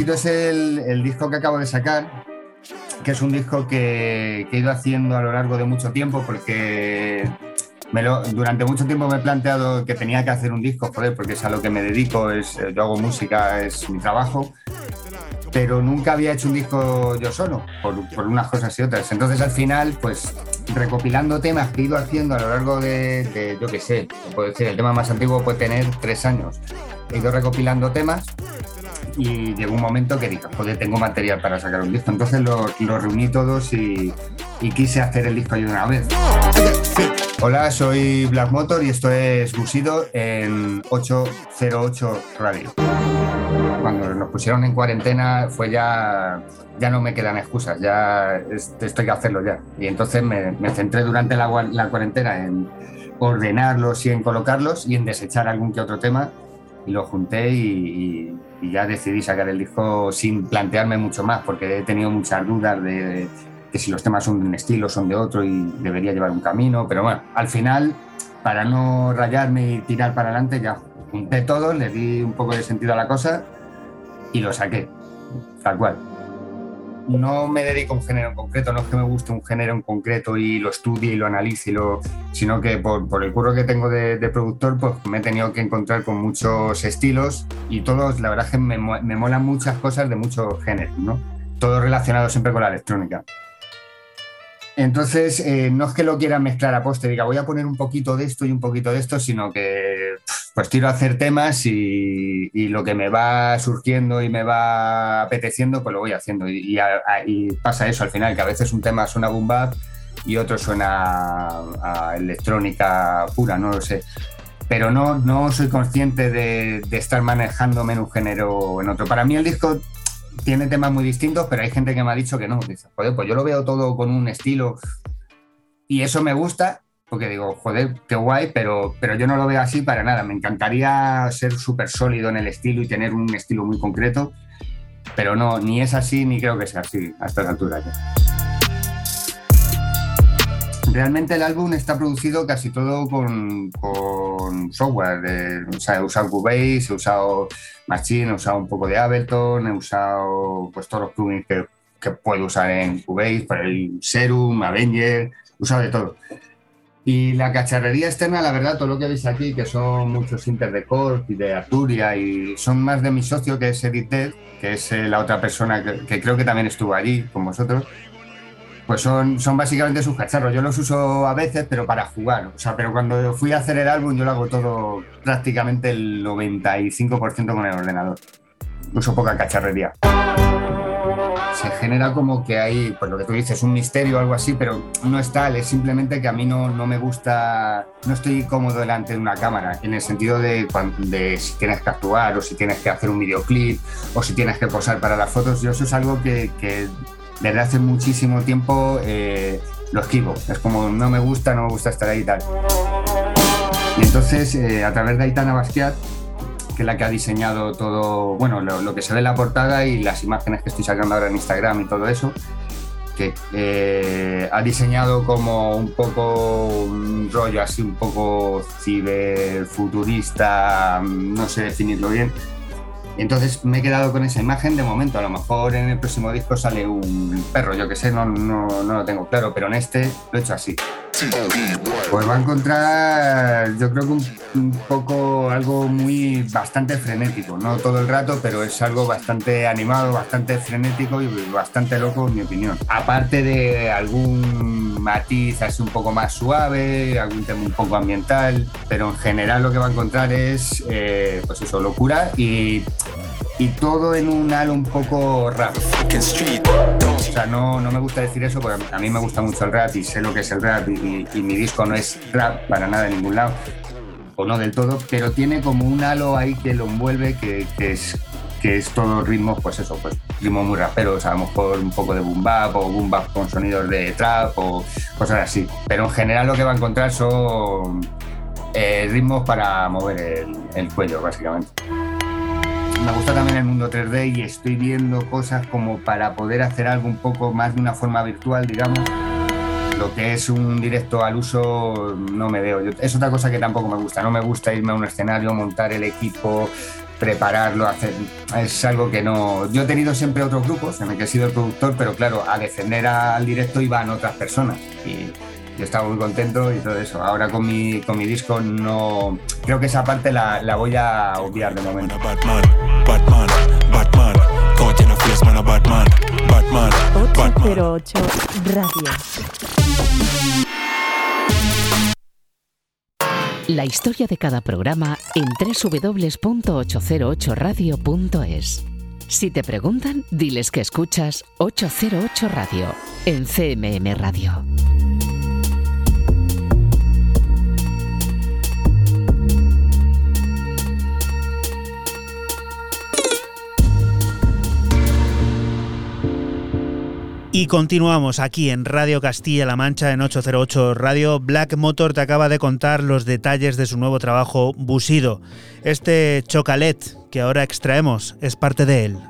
[SPEAKER 8] Es el, disco que acabo de sacar, que es un disco que, he ido haciendo a lo largo de mucho tiempo porque me lo, durante mucho tiempo me he planteado que tenía que hacer un disco, joder, porque es a lo que me dedico, es, eh, yo hago música, es mi trabajo, pero nunca había hecho un disco yo solo, por, unas cosas y otras. Entonces al final, pues recopilando temas que he ido haciendo a lo largo de, de yo qué sé, puedo decir, el tema más antiguo puede tener tres años. He ido recopilando temas y llegó un momento que dije, joder, tengo material para sacar un disco. Entonces lo, reuní todos y, quise hacer el disco de una vez. Hola, soy Black Motor y esto es Gusido en 808 Radio. Cuando nos pusieron en cuarentena fue ya, ya no me quedan excusas, ya estoy que hacerlo ya. Y entonces me, centré durante la, cuarentena en ordenarlos y en colocarlos y en desechar algún que otro tema y lo junté y y ya decidí sacar el disco sin plantearme mucho más, porque he tenido muchas dudas de, que si los temas son de un estilo, son de otro y debería llevar un camino, pero bueno, al final, para no rayarme y tirar para adelante, ya junté todo, le di un poco de sentido a la cosa y lo saqué, tal cual no me dedico a un género en concreto, no es que me guste un género en concreto y lo estudie y lo analice, y lo, sino que por, el curro que tengo de, productor, pues me he tenido que encontrar con muchos estilos y todos, la verdad es que me, me molan muchas cosas de muchos géneros, ¿no? Todo relacionado siempre con la electrónica. Entonces, eh, no es que lo quiera mezclar a poste, diga voy a poner un poquito de esto y un poquito de esto, sino que pues tiro a hacer temas y, lo que me va surgiendo y me va apeteciendo, pues lo voy haciendo. Y, pasa eso al final, que a veces un tema suena boom bap y otro suena a, electrónica pura, no lo sé. Pero no, no soy consciente de, de estar manejándome en un género en otro. Para mí el disco tiene temas muy distintos, pero hay gente que me ha dicho que no. Dice, joder, pues yo lo veo todo con un estilo y eso me gusta, porque digo, joder, qué guay, pero, pero yo no lo veo así para nada. Me encantaría ser súper sólido en el estilo y tener un estilo muy concreto, pero no, ni es así ni creo que sea así a estas alturas. Realmente el álbum está producido casi todo con, con software. o sea, he usado Cubase, he usado Machine, he usado un poco de Ableton, he usado pues, todos los plugins que, que puedo usar en Cubase, para el Serum, Avenger, he usado de todo. Y la cacharrería externa, la verdad, todo lo que veis aquí, que son muchos Inter de Corp y de Arturia, y son más de mi socio, que es Edith Dead, que es eh, la otra persona que, creo que también estuvo allí con vosotros, pues son, son básicamente sus cacharros. Yo los uso a veces, pero para jugar. O sea, pero cuando fui a hacer el álbum, yo lo hago todo prácticamente el 95% con el ordenador. Uso poca cacharrería se genera como que hay, pues lo que tú dices, un misterio o algo así, pero no es tal, es simplemente que a mí no, no me gusta, no estoy cómodo delante de una cámara, en el sentido de, de si tienes que actuar o si tienes que hacer un videoclip o si tienes que posar para las fotos, yo eso es algo que, que desde hace muchísimo tiempo eh, lo esquivo, es como no me gusta, no me gusta estar ahí y tal. Y entonces, eh, a través de Aitana Basquiat, es la que ha diseñado todo, bueno, lo, que se ve en la portada y las imágenes que estoy sacando ahora en Instagram y todo eso, que eh, ha diseñado como un poco un rollo así, un poco ciberfuturista, no sé definirlo bien. Entonces me he quedado con esa imagen de momento. A lo mejor en el próximo disco sale un perro, yo que sé, no, no, no lo tengo claro, pero en este lo he hecho así. Pues va a encontrar, yo creo que un, poco algo muy bastante frenético, no todo el rato, pero es algo bastante animado, bastante frenético y bastante loco, en mi opinión. Aparte de algún matiz así un poco más suave, algún tema un poco ambiental, pero en general lo que va a encontrar es, eh, pues eso, locura y y todo en un halo un poco rap. O sea, no, no me gusta decir eso porque a mí me gusta mucho el rap y sé lo que es el rap y, mi disco no es rap para nada en ningún lado, o no del todo, pero tiene como un halo ahí que lo envuelve que, es que es todo ritmo, pues eso, pues ritmos muy raperos, a lo mejor un poco de boom bap o boom bap con sonidos de trap o cosas así. Pero en general lo que va a encontrar son eh, ritmos para mover el, el cuello, básicamente me gusta también el mundo 3D y estoy viendo cosas como para poder hacer algo un poco más de una forma virtual, digamos. Lo que es un directo al uso no me veo. es otra cosa que tampoco me gusta. No me gusta irme a un escenario, montar el equipo, prepararlo, hacer. Es algo que no. Yo he tenido siempre otros grupos en el que he sido el productor, pero claro, a defender al directo iban otras personas. Y yo estaba muy contento y todo eso. Ahora con mi, con mi disco no... Creo que esa parte la, la voy a obviar de momento. Batman, Batman, Batman, Batman,
[SPEAKER 12] Batman, 808 Radio. La historia de cada programa en www.808radio.es. Si te preguntan, diles que escuchas 808 Radio en CMM Radio.
[SPEAKER 3] Y continuamos aquí en Radio Castilla-La Mancha en 808 Radio. Black Motor te acaba de contar los detalles de su nuevo trabajo Busido. Este chocalet que ahora extraemos es parte de él.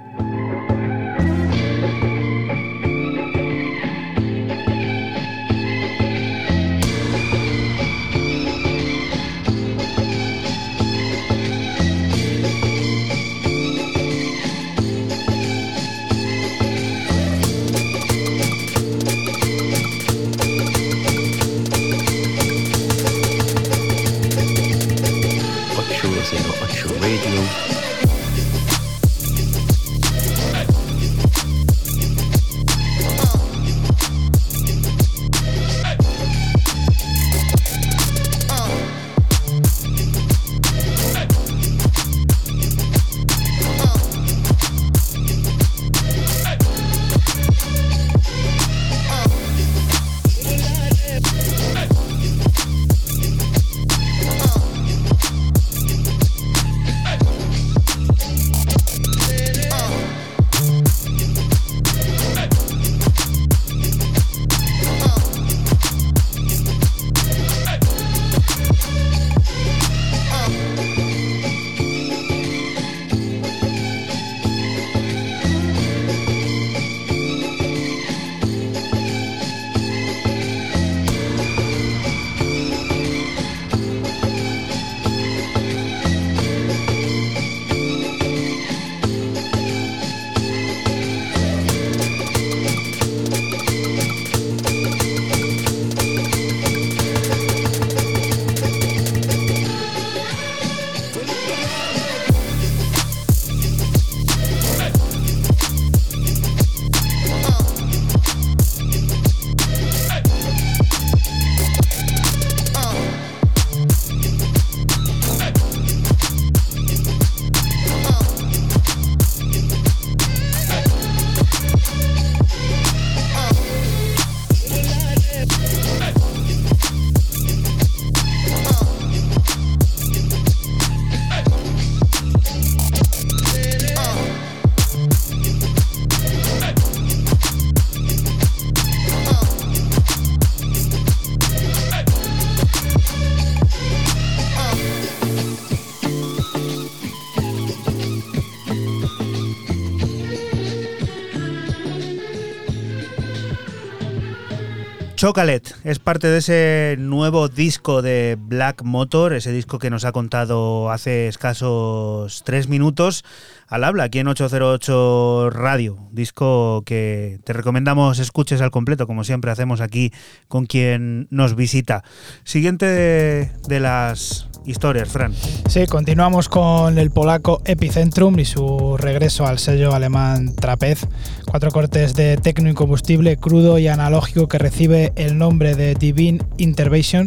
[SPEAKER 3] Chocolate es parte de ese nuevo disco de Black Motor, ese disco que nos ha contado hace escasos tres minutos al habla aquí en 808 Radio, disco que te recomendamos escuches al completo, como siempre hacemos aquí con quien nos visita. Siguiente de, las historias, Fran.
[SPEAKER 4] Sí, continuamos con el polaco Epicentrum y su regreso al sello alemán Trapez. Cuatro cortes de tecno incombustible, crudo y analógico que recibe el nombre de Divine Intervention.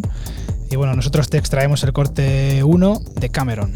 [SPEAKER 4] Y bueno, nosotros te extraemos el corte 1 de Cameron.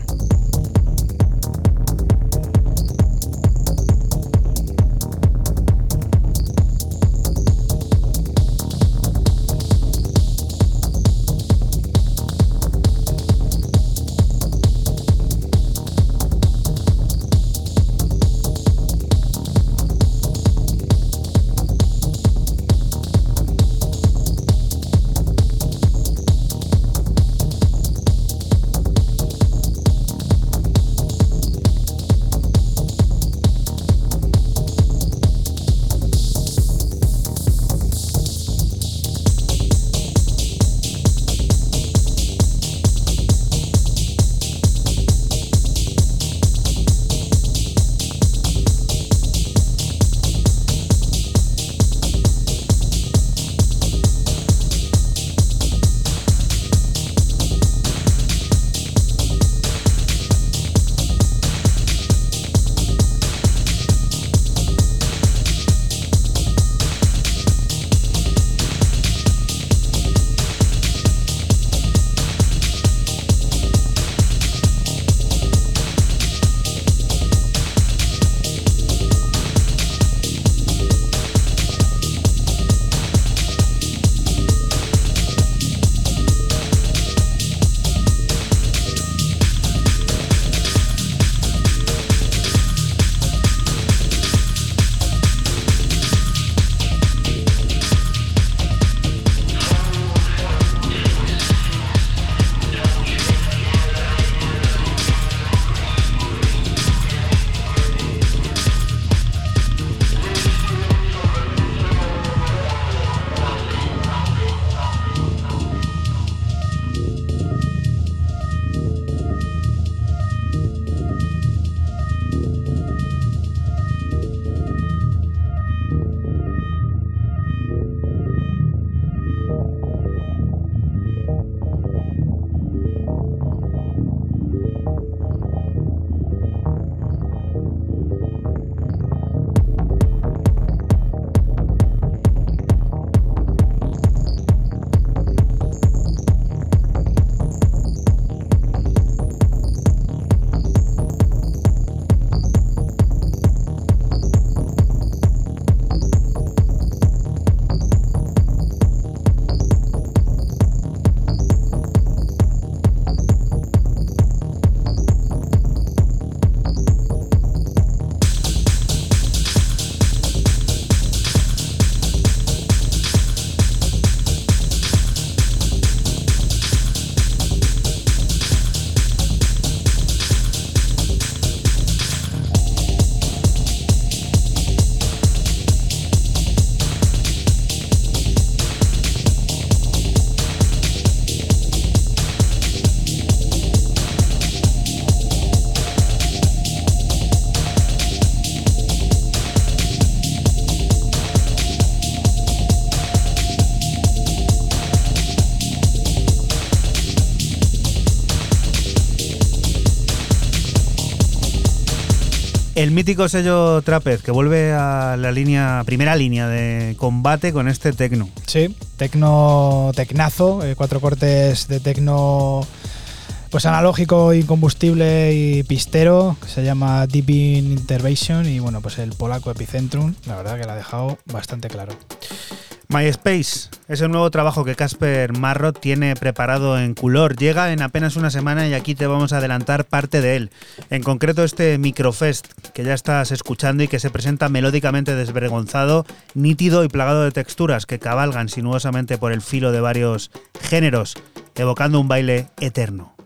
[SPEAKER 3] El mítico sello Trapez, que vuelve a la línea, primera línea de combate con este tecno.
[SPEAKER 4] Sí, tecno, tecnazo, eh, cuatro cortes de tecno pues analógico, incombustible y pistero, que se llama Deep Intervention y bueno, pues el polaco Epicentrum, la verdad que lo ha dejado bastante claro.
[SPEAKER 3] MySpace es el nuevo trabajo que Casper Marrot tiene preparado en Culor. Llega en apenas una semana y aquí te vamos a adelantar parte de él. En concreto este Microfest que ya estás escuchando y que se presenta melódicamente desvergonzado, nítido y plagado de texturas que cabalgan sinuosamente por el filo de varios géneros, evocando un baile eterno.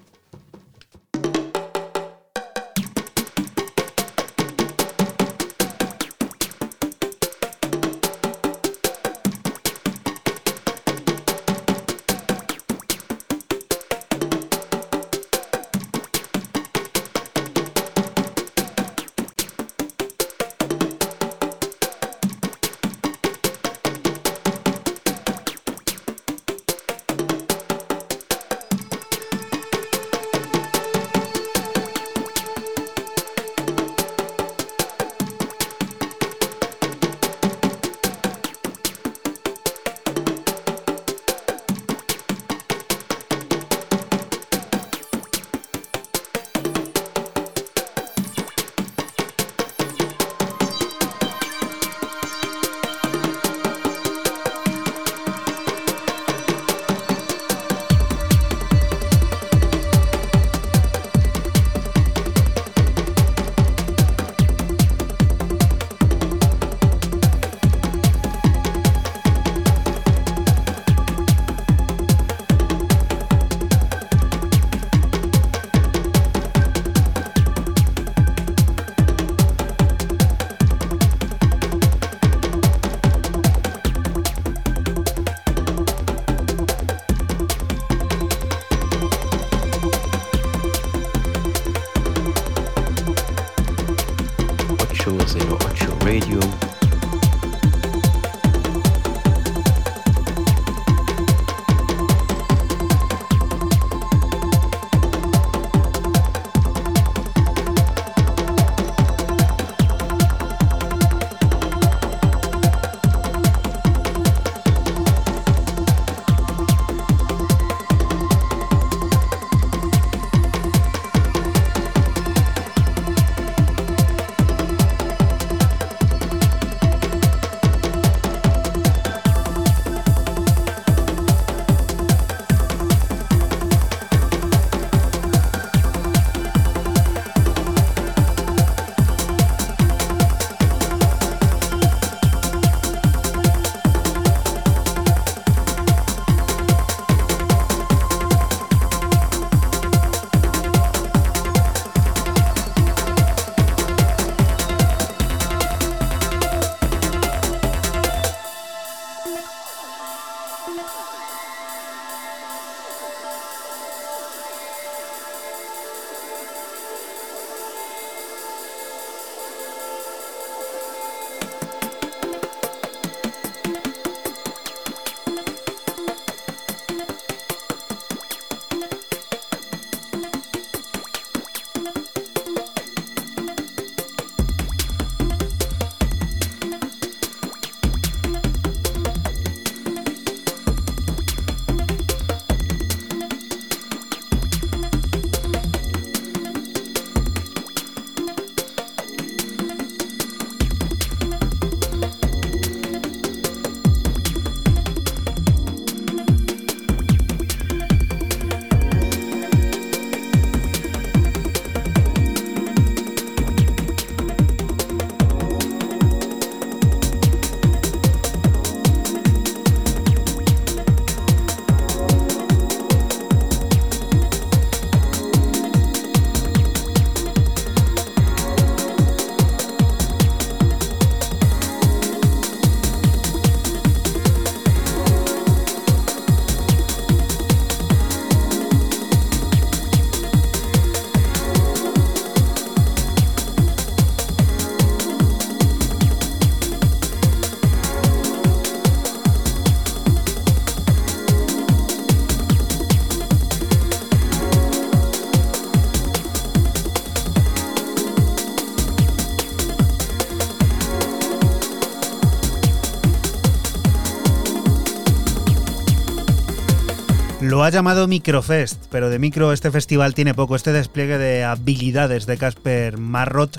[SPEAKER 3] Llamado Microfest, pero de micro este festival tiene poco. Este despliegue de habilidades de Casper Marrot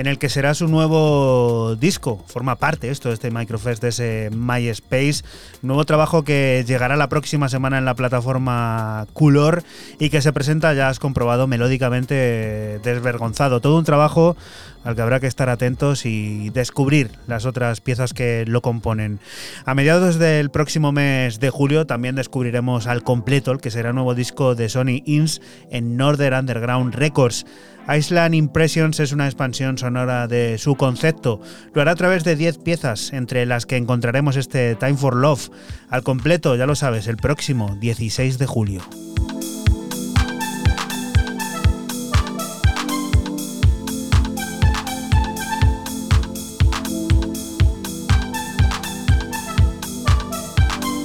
[SPEAKER 3] en el que será su nuevo disco. Forma parte esto de este Microfest, de ese MySpace. Nuevo trabajo que llegará la próxima semana en la plataforma Color y que se presenta, ya has comprobado, melódicamente desvergonzado. Todo un trabajo al que habrá que estar atentos y descubrir las otras piezas que lo componen. A mediados del próximo mes de julio también descubriremos al completo, el que será nuevo disco de Sony Ins en Northern Underground Records. Island Impressions es una expansión sonora de su concepto. Lo hará a través de 10 piezas, entre las que encontraremos este Time for Love. Al completo, ya lo sabes, el próximo 16 de julio.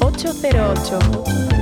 [SPEAKER 13] 808.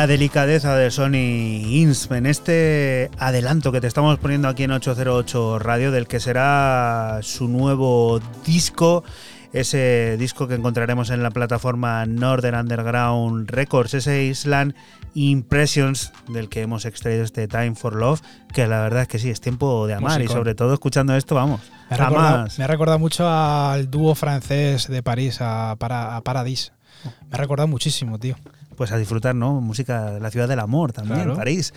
[SPEAKER 3] La delicadeza de Sony Insp en este adelanto que te estamos poniendo aquí en 808 Radio del que será su nuevo disco ese disco que encontraremos en la plataforma Northern Underground Records, ese Island Impressions del que hemos extraído este Time for Love, que la verdad es que sí, es tiempo de amar y sobre todo escuchando esto, vamos.
[SPEAKER 4] Me ha, recordado, me ha recordado mucho al dúo francés de París, a, a Paradis. Me ha recordado muchísimo, tío
[SPEAKER 3] pues a disfrutar, ¿no? Música de la ciudad del amor también, París.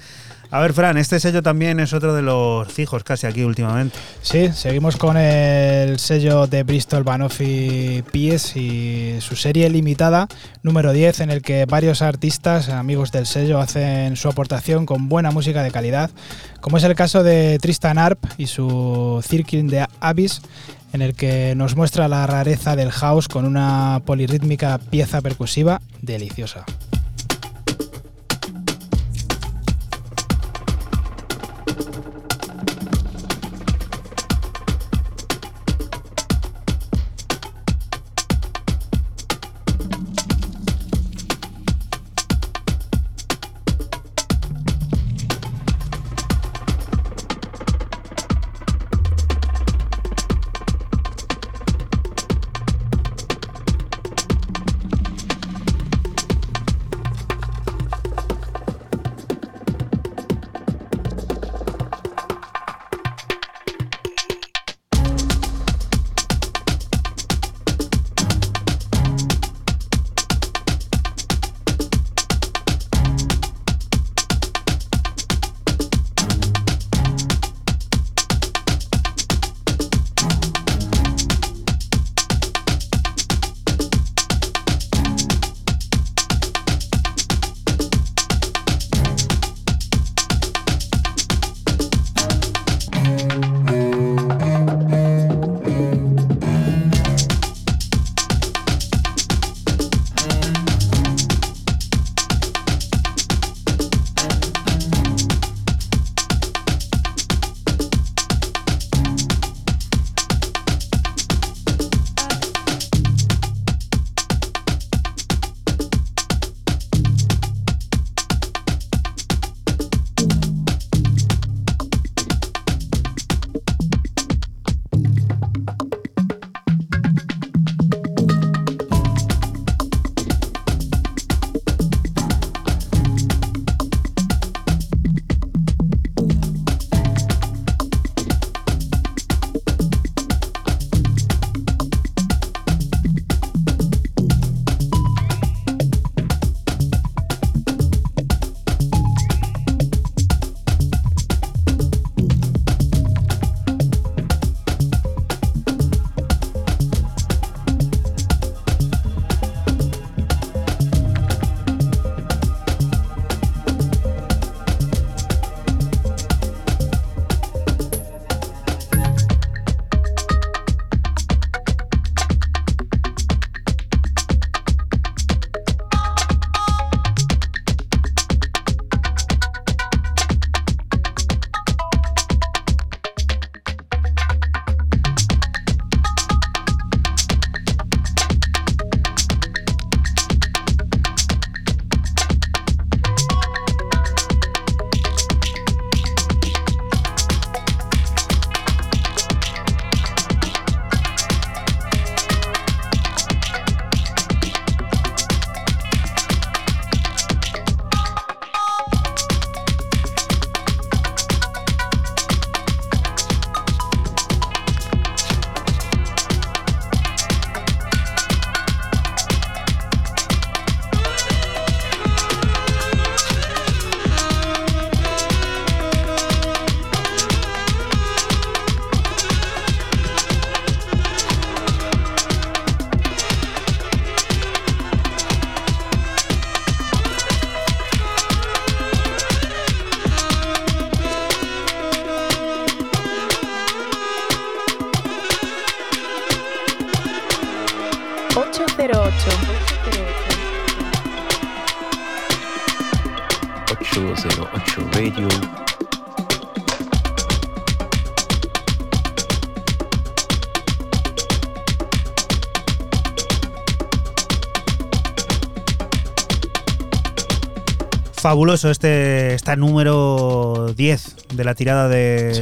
[SPEAKER 3] A ver, Fran, este sello también es otro de los fijos casi aquí últimamente.
[SPEAKER 4] Sí, seguimos con el sello de Bristol Banoffee Pies y su serie limitada número 10 en el que varios artistas, amigos del sello, hacen su aportación con buena música de calidad, como es el caso de Tristan Arp y su Circling de Abyss en el que nos muestra la rareza del house con una polirrítmica pieza percusiva deliciosa.
[SPEAKER 3] Fabuloso este está número 10 de la tirada de
[SPEAKER 4] Sí.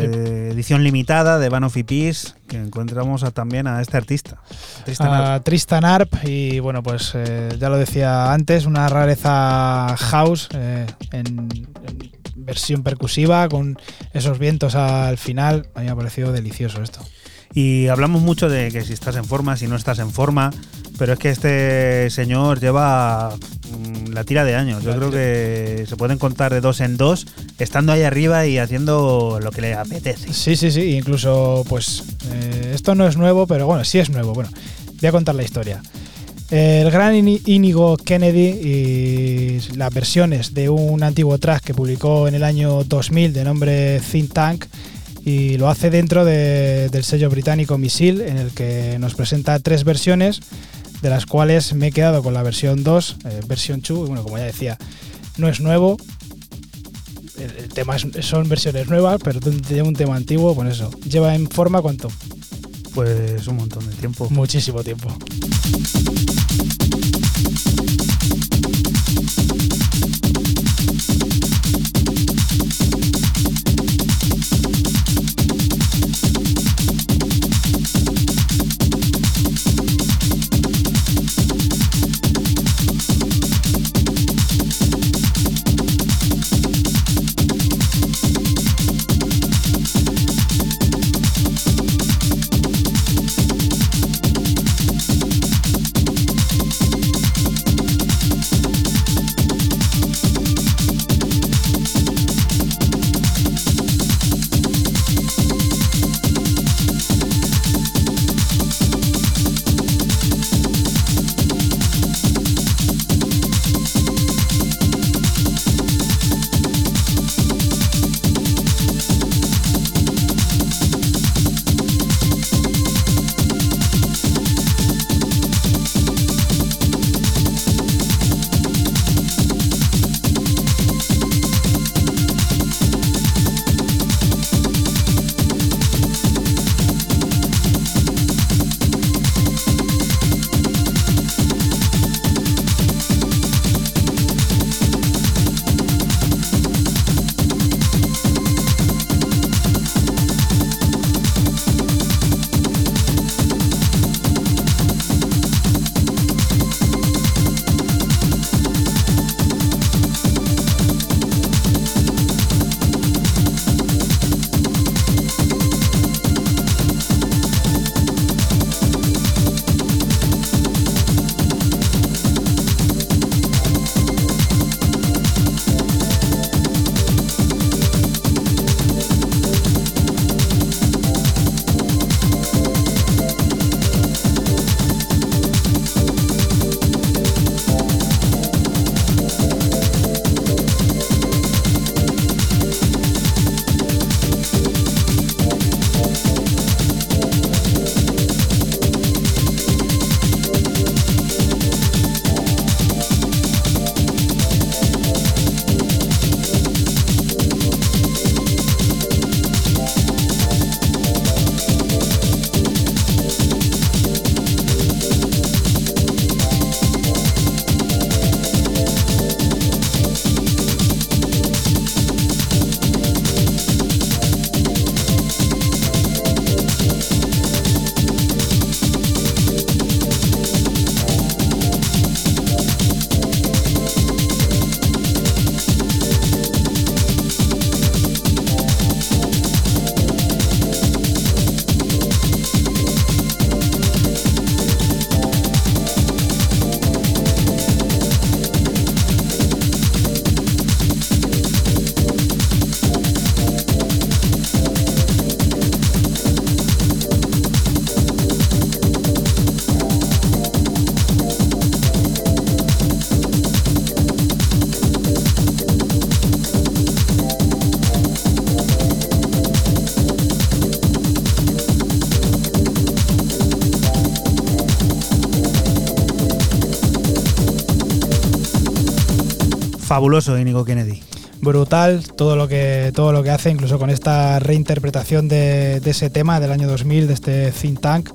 [SPEAKER 3] edición limitada de Van of Peace, que encontramos a- también a este artista. Tristan Arp.
[SPEAKER 4] a Tristan Arp y bueno pues eh, ya lo decía antes una rareza house eh, en, en versión percusiva con esos vientos al final a mí me ha parecido delicioso esto
[SPEAKER 3] Y hablamos mucho de que si estás en forma, si no estás en forma, pero es que este señor lleva la tira de años. Yo
[SPEAKER 4] La
[SPEAKER 3] creo
[SPEAKER 4] tira.
[SPEAKER 3] que se pueden contar de dos en dos, estando ahí arriba y haciendo lo que le apetece.
[SPEAKER 4] sí sí sí incluso pues eh, esto no es nuevo pero bueno sí es nuevo bueno voy a contar la historia el gran Inigo Kennedy y las versiones de un antiguo track que publicó en el año 2000 de nombre Think Tank y lo hace dentro de- del sello británico Misil en el que nos presenta tres versiones de las cuales me he quedado con la versión 2, eh, versión 2, y bueno, como ya decía, no es nuevo, el, el tema es- son versiones nuevas, pero de un tema antiguo, pues eso, lleva en forma cuánto,
[SPEAKER 3] Pues un montón de tiempo.
[SPEAKER 4] muchísimo tiempo.
[SPEAKER 3] Fabuloso, Inigo Kennedy.
[SPEAKER 4] brutal todo lo que todo lo que hace incluso con esta reinterpretación de, de ese tema del año 2000 de este think tank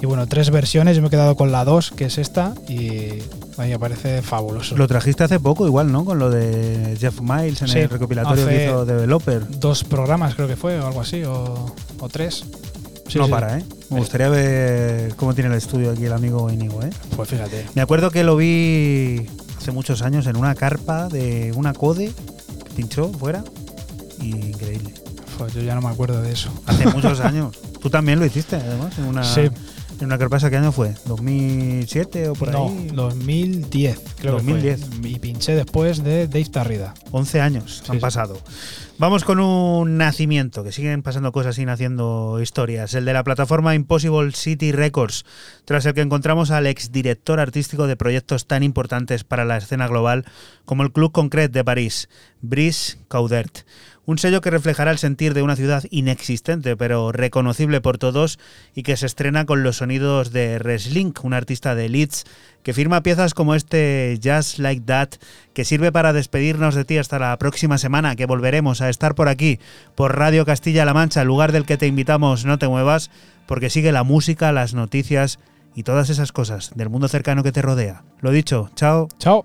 [SPEAKER 4] Y bueno, tres versiones, yo me he quedado con la 2, que es esta, y a mí me parece fabuloso.
[SPEAKER 3] Lo trajiste hace poco, igual, ¿no? Con lo de Jeff Miles en
[SPEAKER 4] Sí,
[SPEAKER 3] el recopilatorio que hizo Developer.
[SPEAKER 4] Dos programas creo que fue, o algo así, o, o tres. Sí,
[SPEAKER 3] no
[SPEAKER 4] sí.
[SPEAKER 3] para, ¿eh? Me gustaría ver cómo tiene el estudio aquí el amigo Íñigo, ¿eh?
[SPEAKER 4] Pues fíjate.
[SPEAKER 3] Me acuerdo que lo vi hace muchos años en una carpa de una code que pinchó fuera. Y increíble.
[SPEAKER 4] Yo ya no me acuerdo de eso.
[SPEAKER 3] Hace muchos años. Tú también lo hiciste, además, en una,
[SPEAKER 4] Sí.
[SPEAKER 3] En una carpa. ¿Esa qué año fue? ¿2007 o por
[SPEAKER 4] no,
[SPEAKER 3] ahí?
[SPEAKER 4] 2010, creo
[SPEAKER 3] 2010.
[SPEAKER 4] que fue. Y pinché después de Dave Tarrida.
[SPEAKER 3] 11 años
[SPEAKER 4] Sí,
[SPEAKER 3] han
[SPEAKER 4] sí.
[SPEAKER 3] pasado. Vamos con un nacimiento, que siguen pasando cosas y naciendo historias. El de la plataforma Impossible City Records, tras el que encontramos al exdirector artístico de proyectos tan importantes para la escena global como el Club Concret de París, Brice Caudert. Un sello que reflejará el sentir de una ciudad inexistente, pero reconocible por todos, y que se estrena con los sonidos de Reslink, un artista de Leeds, que firma piezas como este Just Like That, que sirve para despedirnos de ti hasta la próxima semana, que volveremos a estar por aquí, por Radio Castilla-La Mancha, lugar del que te invitamos, no te muevas, porque sigue la música, las noticias y todas esas cosas del mundo cercano que te rodea. Lo dicho, chao.
[SPEAKER 4] Chao.